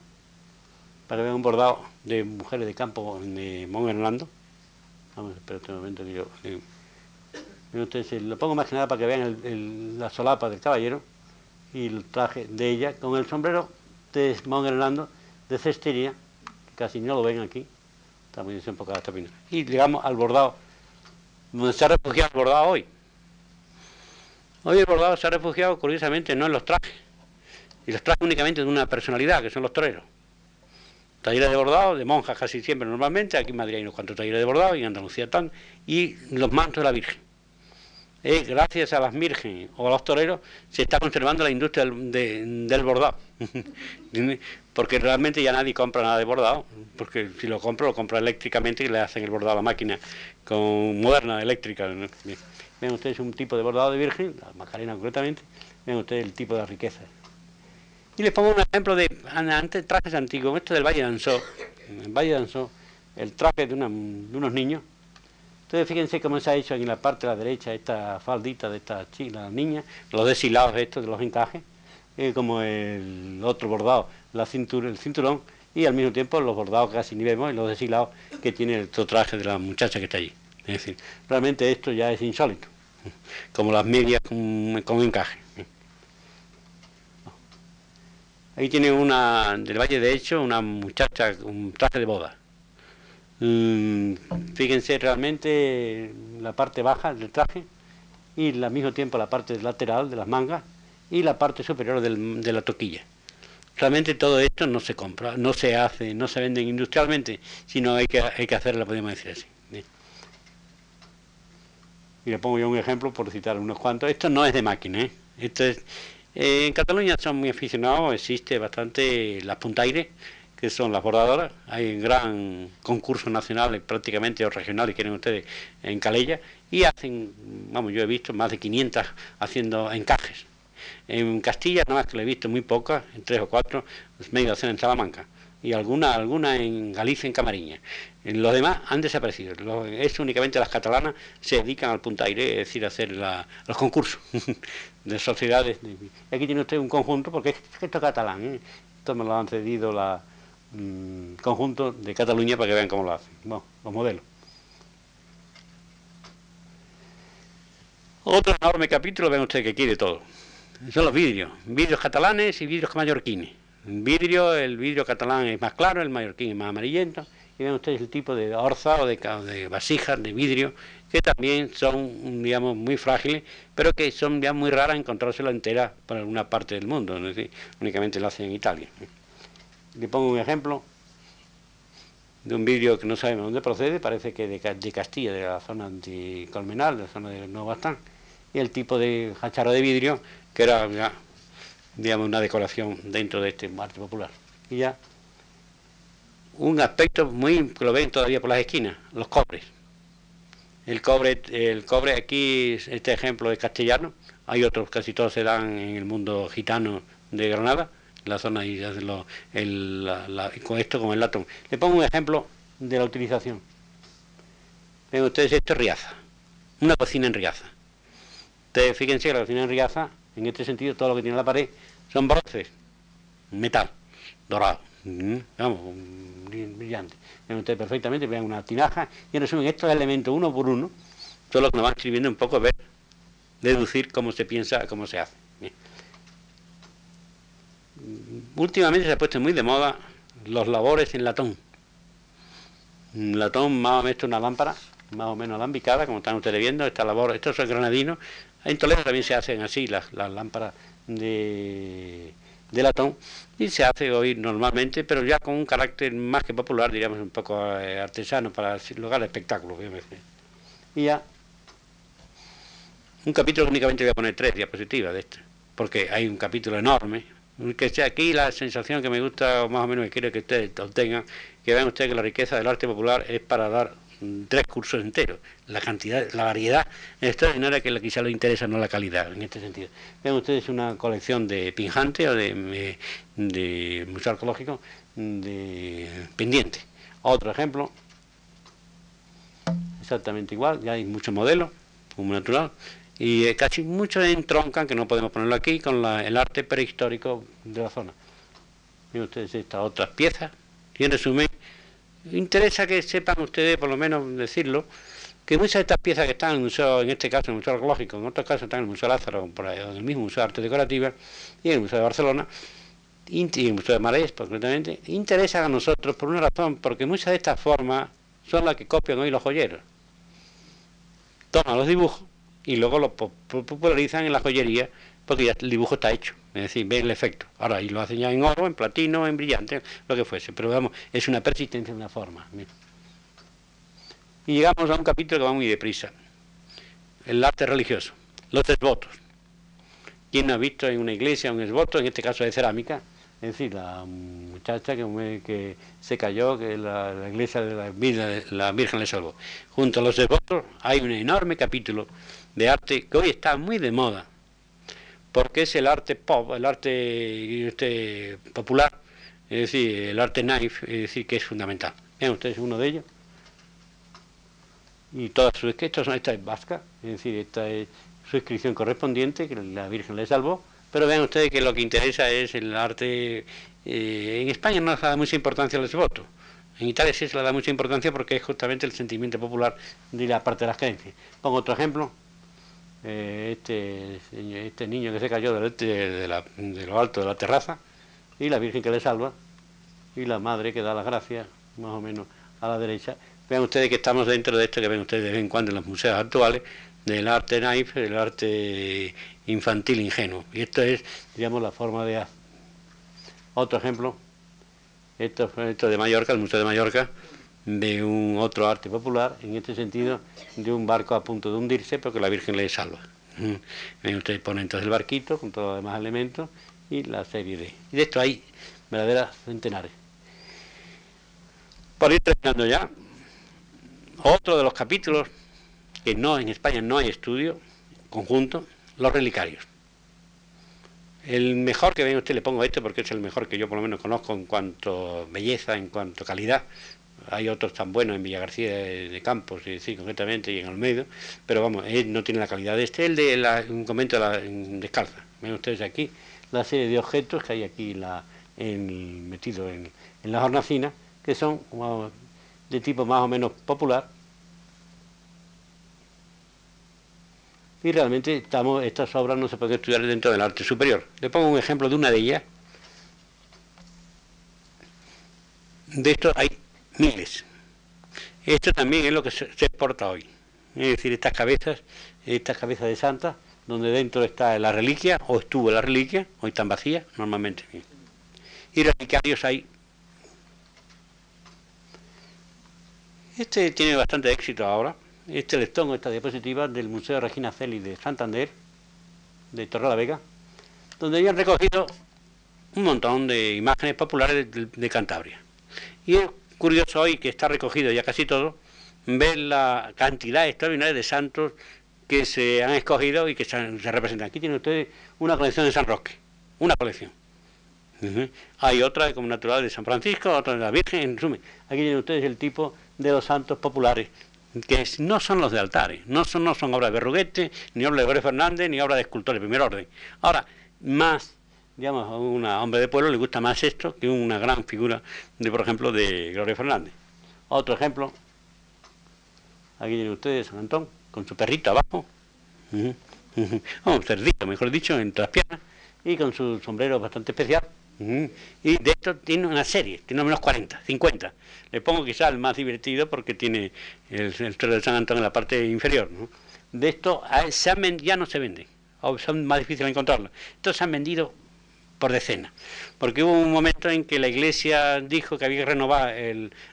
para vean un bordado de mujeres de campo de Mon Hernando. Vamos, espera un momento que yo. Eh, lo pongo más que nada para que vean la solapa del caballero y el traje de ella con el sombrero de Mon Hernando de cestería, casi no lo ven aquí, está muy desenfocada esta pintura. Y llegamos al bordado, donde se ha refugiado el bordado hoy. Hoy el bordado se ha refugiado, curiosamente, no en los trajes, y los trajes únicamente de una personalidad, que son los toreros. Talleres de bordado, de monjas casi siempre normalmente, aquí en Madrid hay unos cuantos talleres de bordado y en Andalucía están, y los mantos de la Virgen. gracias a las Virgen o a los toreros se está conservando la industria del, bordado. (laughs) porque realmente ya nadie compra nada de bordado, porque si lo compra, lo compra eléctricamente y le hacen el bordado a la máquina con moderna eléctrica. Ven ustedes un tipo de bordado de Virgen, la Macarena concretamente, ven ustedes el tipo de riqueza. Y les pongo un ejemplo de antes trajes antiguos, esto del Valle de Ansó, el Valle el traje de, unos niños. Entonces fíjense cómo se ha hecho en la parte de la derecha esta faldita de esta chica, niña, los deshilados estos de los encajes, eh, como el otro bordado, la cintura, el cinturón, y al mismo tiempo los bordados casi ni vemos y los deshilados que tiene el traje de la muchacha que está allí. Es decir, realmente esto ya es insólito, (laughs) como las medias con encaje. Ahí tiene una, del Valle de Hecho, una muchacha, un traje de boda. Mm, fíjense realmente la parte baja del traje y al mismo tiempo la parte lateral de las mangas y la parte superior de la toquilla. Realmente todo esto no se compra, no se hace, no se vende industrialmente, sino hay que, hay que hacerlo, podemos decir así. Y le pongo yo un ejemplo por citar unos cuantos. Esto no es de máquina, ¿eh? esto es eh, en Cataluña son muy aficionados, existe bastante las puntaires, que son las bordadoras. Hay un gran concurso nacional prácticamente o regional, quieren ustedes, en Calella, y hacen, vamos, yo he visto más de 500 haciendo encajes. En Castilla, nada más que lo he visto muy pocas, en tres o cuatro, medio docena en Salamanca y alguna, alguna en Galicia, en Camariña. Los demás han desaparecido. es únicamente las catalanas se dedican al puntaire, es decir, a hacer los concursos (laughs) de sociedades. Aquí tiene usted un conjunto, porque es, esto es catalán, ¿eh? esto me lo han cedido la mm, conjunto de Cataluña para que vean cómo lo hacen, los modelos. Otro enorme capítulo, ven ustedes que de todo. Son los vidrios, vidrios catalanes y vidrios mallorquines vidrio, el vidrio catalán es más claro, el mallorquín es más amarillento, y ven ustedes el tipo de orza o de, vasijas de vidrio que también son, digamos, muy frágiles, pero que son ya muy raras encontrárselo entera por alguna parte del mundo, únicamente lo hacen en Italia. Le pongo un ejemplo de un vidrio que no sabemos dónde procede, parece que de, de Castilla, de la zona de Colmenal, de la zona de Nuevo Bastán, y el tipo de hacharro de vidrio que era digamos, una decoración dentro de este arte popular. Y ya un aspecto muy que lo ven todavía por las esquinas, los cobres. El cobre, el cobre aquí, este ejemplo es castellano, hay otros, casi todos se dan en el mundo gitano de Granada, la zona y el, con esto con el latón. Le pongo un ejemplo de la utilización. Ven ustedes, esto es Riaza, una cocina en Riaza. Ustedes fíjense que la cocina en Riaza en este sentido, todo lo que tiene la pared son bronces, metal, dorado. Vamos, brillante. Ven ustedes perfectamente, vean una tinaja y en resumen estos elementos uno por uno, todo lo que nos van escribiendo un poco ver, deducir cómo se piensa, cómo se hace. Últimamente se ha puesto muy de moda los labores en latón. latón más o menos una lámpara más o menos alambicada, como están ustedes viendo, esta labor, estos son granadinos. En Toledo también se hacen así las, las lámparas de, de, latón y se hace hoy normalmente, pero ya con un carácter más que popular, diríamos un poco eh, artesano para lugar de espectáculo. Y ya, un capítulo únicamente voy a poner tres diapositivas de este, porque hay un capítulo enorme, que sea aquí la sensación que me gusta, o más o menos que quiero que ustedes obtengan, que vean ustedes que la riqueza del arte popular es para dar tres cursos enteros. La cantidad, la variedad es extraordinaria que quizá les interesa, no la calidad, en este sentido. Vean ustedes una colección de Pinjante o de, de Museo Arqueológico de Pendiente. Otro ejemplo, exactamente igual, ya hay muchos modelos, como natural, y casi muchos entroncan, que no podemos ponerlo aquí, con el arte prehistórico de la zona. Miren ustedes estas otras piezas, y en resumen, interesa que sepan ustedes, por lo menos decirlo, que muchas de estas piezas que están en el museo, en este caso en el Museo Arqueológico, en otros casos están en el Museo Lázaro, por ahí, en el mismo Museo de Arte Decorativa y en el Museo de Barcelona, y en el Museo de Marés, concretamente, interesan a nosotros por una razón, porque muchas de estas formas son las que copian hoy los joyeros. Toman los dibujos y luego lo popularizan en la joyería porque ya el dibujo está hecho, es decir, ven el efecto. Ahora, y lo hacen ya en oro, en platino, en brillante, lo que fuese, pero vamos, es una persistencia de una forma. Y llegamos a un capítulo que va muy deprisa, el arte religioso, los esvotos. ¿Quién no ha visto en una iglesia un esvoto, en este caso de cerámica? Es decir, la muchacha que, se cayó, que la, iglesia de la, la Virgen le salvó. Junto a los esvotos hay un enorme capítulo de arte que hoy está muy de moda, porque es el arte pop, el arte este, popular, es decir, el arte knife, es decir, que es fundamental. Vean ustedes uno de ellos. Y todas sus estos son, esta es vasca, es decir, esta es su inscripción correspondiente, que la Virgen le salvó, pero vean ustedes que lo que interesa es el arte. Eh, en España no se da mucha importancia al votos. En Italia sí se le da mucha importancia porque es justamente el sentimiento popular de la parte de las creencias. Pongo otro ejemplo. Eh, este, este niño que se cayó de, lo alto de la terraza y la Virgen que le salva y la Madre que da las gracias más o menos a la derecha. Vean ustedes que estamos dentro de esto que ven ustedes de vez en cuando en los museos actuales del arte naif, del arte infantil ingenuo. Y esto es, digamos, la forma de... Otro ejemplo, esto, esto de Mallorca, el Museo de Mallorca, de un otro arte popular, en este sentido, de un barco a punto de hundirse, porque la Virgen le salva. Mm. Ven ustedes, ponen entonces el barquito con todos los demás elementos y la serie de... Y de esto hay verdaderas centenares. Por ir terminando ya, otro de los capítulos que no en España no hay estudio conjunto, los relicarios. El mejor que ven usted le pongo este porque es el mejor que yo por lo menos conozco en cuanto belleza, en cuanto calidad. Hay otros tan buenos en Villa García de, Campos, y sí, concretamente, y en Almeida, pero vamos, él no tiene la calidad de este, el de un comento de la, descalza. Ven ustedes aquí la serie de objetos que hay aquí la, en, metido en, en las hornacinas, que son de tipo más o menos popular, y realmente estamos, estas obras no se pueden estudiar dentro del arte superior. Le pongo un ejemplo de una de ellas. De esto hay miles. Esto también es lo que se, exporta hoy. Es decir, estas cabezas, estas cabezas de santa, donde dentro está la reliquia, o estuvo la reliquia, hoy están vacías, normalmente. Y relicarios hay. Este tiene bastante éxito ahora, este listón, esta diapositiva del Museo Regina Celi de Santander, de Torre la Vega, donde habían recogido un montón de imágenes populares de, Cantabria. Y curioso hoy que está recogido ya casi todo, ver la cantidad extraordinaria de santos que se han escogido y que se, representan. Aquí tienen ustedes una colección de San Roque, una colección. Hay otra como natural de San Francisco, otra de la Virgen, en resumen. Aquí tienen ustedes el tipo de los santos populares que no son los de altares, no son, no son obras de Berruguete, ni obras de Gregorio Fernández, ni obras de escultores de primer orden. Ahora, más, digamos, a un hombre de pueblo le gusta más esto que una gran figura, de por ejemplo, de Gregorio Fernández. Otro ejemplo, aquí tienen ustedes San Antón, con su perrito abajo, un cerdito, mejor dicho, en las piernas, y con su sombrero bastante especial, Y de esto tiene una serie, tiene al menos 40, 50. Le pongo quizás el más divertido porque tiene el, el de San Antonio en la parte inferior. De esto se ya no se vende, o son más difíciles de encontrarlo. Estos se han vendido por decenas, porque hubo un momento en que la iglesia dijo que había que renovar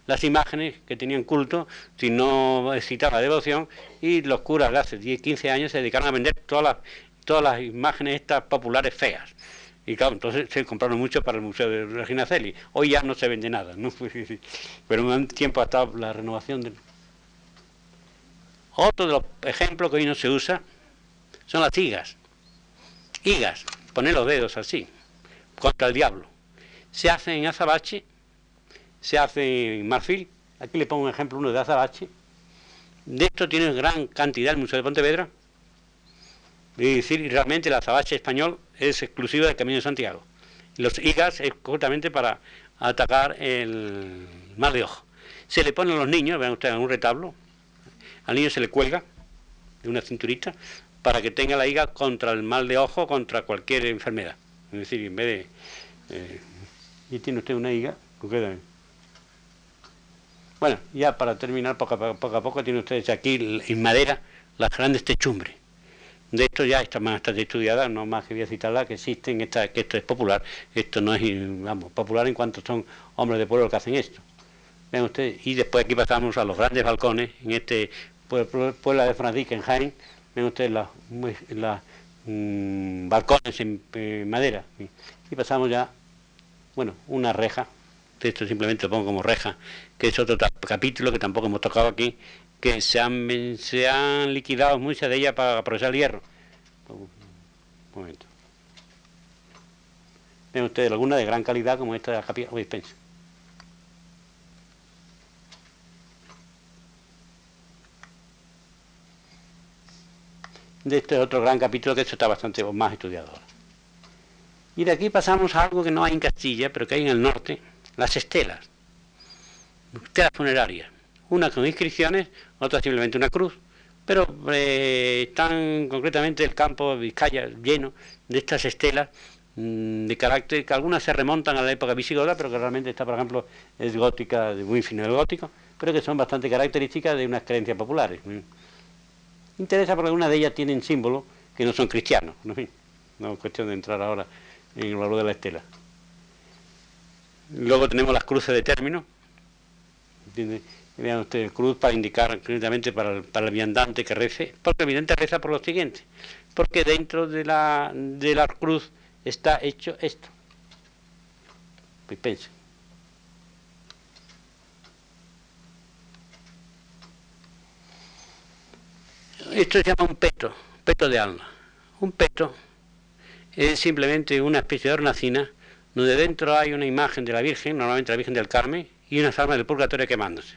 las imágenes que tenían culto, si no excitaba devoción, y los curas de hace 10, 15 años se dedicaron a vender todas las, todas las imágenes estas populares feas y claro, entonces se compraron mucho para el Museo de Regina Celi. Hoy ya no se vende nada, ¿no? (laughs) pero un tiempo ha estado la renovación de... Otro de los ejemplos que hoy no se usa son las higas. Higas, poner los dedos así, contra el diablo. Se hace en azabache, se hace en marfil. Aquí le pongo un ejemplo, uno de azabache. De esto tiene gran cantidad el Museo de Pontevedra. Y decir, realmente el azabache español es exclusivo del Camino de Santiago. Los higas es justamente para atacar el mal de ojo. Se le ponen a los niños, vean ustedes, en un retablo, al niño se le cuelga de una cinturita para que tenga la higa contra el mal de ojo, contra cualquier enfermedad. Es decir, en vez de... Eh, y tiene usted una higa, bueno, ya para terminar, poco a poco, a tiene ustedes aquí en madera las grandes techumbres. De esto ya está más estudiada, no más que voy a citarla, que existen, esta, que esto es popular, esto no es, popular en cuanto son hombres de pueblo que hacen esto. Vean ustedes, y después aquí pasamos a los grandes balcones, en este pueblo de Francisca, en Jaén, ven ustedes los mm, balcones en madera, y pasamos ya, bueno, una reja, esto simplemente lo pongo como reja, que es otro capítulo que tampoco hemos tocado aquí, que se han, se han liquidado muchas de ellas para aprovechar el hierro. Un momento. Ven ustedes alguna de gran calidad como esta de la capilla. De este otro gran capítulo que esto está bastante más estudiado. Y de aquí pasamos a algo que no hay en Castilla, pero que hay en el norte, las estelas. Estelas funerarias una con inscripciones, otra simplemente una cruz, pero eh, están concretamente el campo de Vizcaya lleno de estas estelas mm, de carácter que algunas se remontan a la época visigoda, pero que realmente esta, por ejemplo, es gótica, de muy fino del gótico, pero que son bastante características de unas creencias populares. Interesa porque algunas de ellas tienen símbolos que no son cristianos, no, no es cuestión de entrar ahora en el valor de la estela. Luego tenemos las cruces de término, vean ustedes, cruz para indicar el, para el viandante que rece, porque el viandante reza por lo siguiente, porque dentro de la, de la cruz está hecho esto. Pues Esto se llama un peto, peto de alma. Un peto es simplemente una especie de hornacina donde dentro hay una imagen de la Virgen, normalmente la Virgen del Carmen, y unas almas del purgatorio quemándose.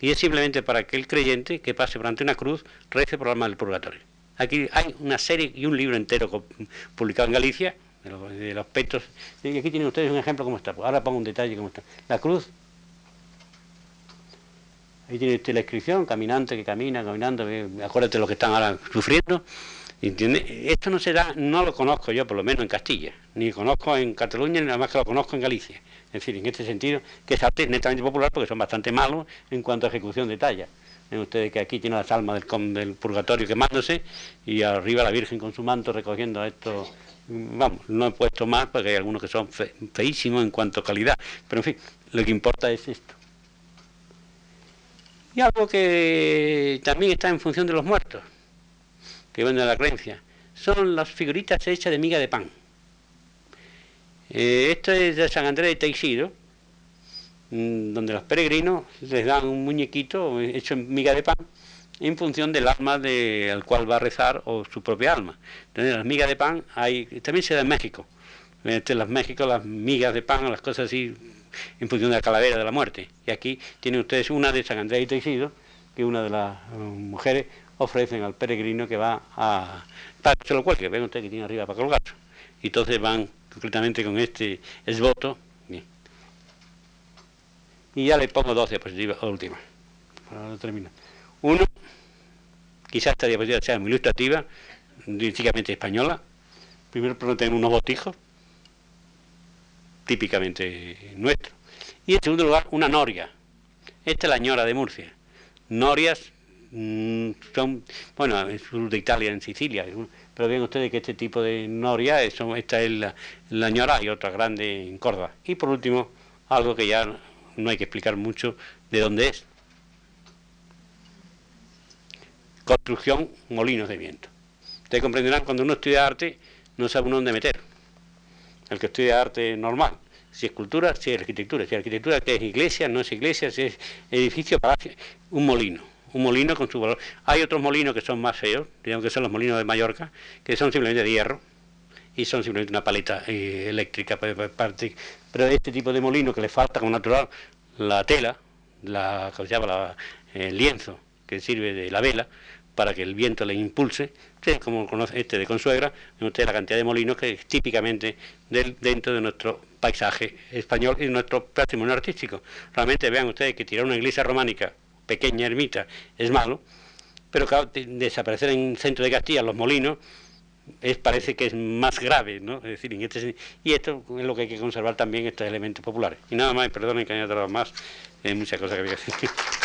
Y es simplemente para que el creyente que pase por ante una cruz rece por el alma del purgatorio. Aquí hay una serie y un libro entero publicado en Galicia de los, petos. Y aquí tienen ustedes un ejemplo cómo está. Ahora pongo un detalle cómo está. La cruz. Ahí tiene usted la inscripción, caminante que camina, caminando, acuérdate de lo que están ahora sufriendo. ¿Entiende? Esto no se da, no lo conozco yo, por lo menos en Castilla, ni conozco en Cataluña, ni nada más que lo conozco en Galicia. Es decir, en este sentido, que es arte netamente popular porque son bastante malos en cuanto a ejecución de talla. Ven ustedes que aquí tiene las almas del, purgatorio quemándose y arriba la Virgen con su manto recogiendo esto. Vamos, no he puesto más porque hay algunos que son feísimos en cuanto a calidad. Pero en fin, lo que importa es esto. Y algo que también está en función de los muertos, que viene de la creencia, son las figuritas hechas de miga de pan. Eh, esto es de San Andrés de Teixido, mm, donde los peregrinos les dan un muñequito hecho en miga de pan en función del alma de, al cual va a rezar o su propia alma. Entonces, las migas de pan hay, también se da en México. Este, en las México las migas de pan, las cosas así, en función de la calavera de la muerte. Y aquí tienen ustedes una de San Andrés de Teixido, que una de las eh, mujeres ofrecen al peregrino que va a... para que lo ven ustedes que tiene arriba para colgarlo. Y entonces van concretamente con este esboto. Y ya le pongo dos diapositivas últimas. Para terminar. Uno, quizás esta diapositiva sea muy ilustrativa, básicamente española. Primero tenemos unos botijos. Típicamente nuestro. Y en segundo lugar, una noria. Esta es la ñora de Murcia. Norias mm, son, bueno, en sur de Italia, en Sicilia, pero ven ustedes que este tipo de noria, eso, esta es la, la ñora y otra grande en Córdoba. Y por último, algo que ya no hay que explicar mucho de dónde es. Construcción, molinos de viento. Ustedes comprenderán, cuando uno estudia arte, no sabe uno dónde meter. El que estudia arte normal, si es cultura, si es arquitectura, si es arquitectura, que es iglesia, no es iglesia, si es edificio, palacio, un molino, un molino con su valor. Hay otros molinos que son más feos, digamos que son los molinos de Mallorca, que son simplemente de hierro y son simplemente una paleta eh, eléctrica, parte, pero este tipo de molino que le falta como natural la tela, la, se llama el lienzo que sirve de la vela, para que el viento le impulse. Usted, como conoce este de Consuegra, usted la cantidad de molinos que es típicamente del, dentro de nuestro paisaje español y nuestro patrimonio artístico. Realmente vean ustedes que tirar una iglesia románica, pequeña ermita, es malo, pero claro, desaparecer en el centro de Castilla los molinos es, parece que es más grave, ¿no? Es decir, este, y esto es lo que hay que conservar también estos elementos populares. Y nada más, perdonen que haya tardado más, hay muchas cosas que había que decir. (laughs)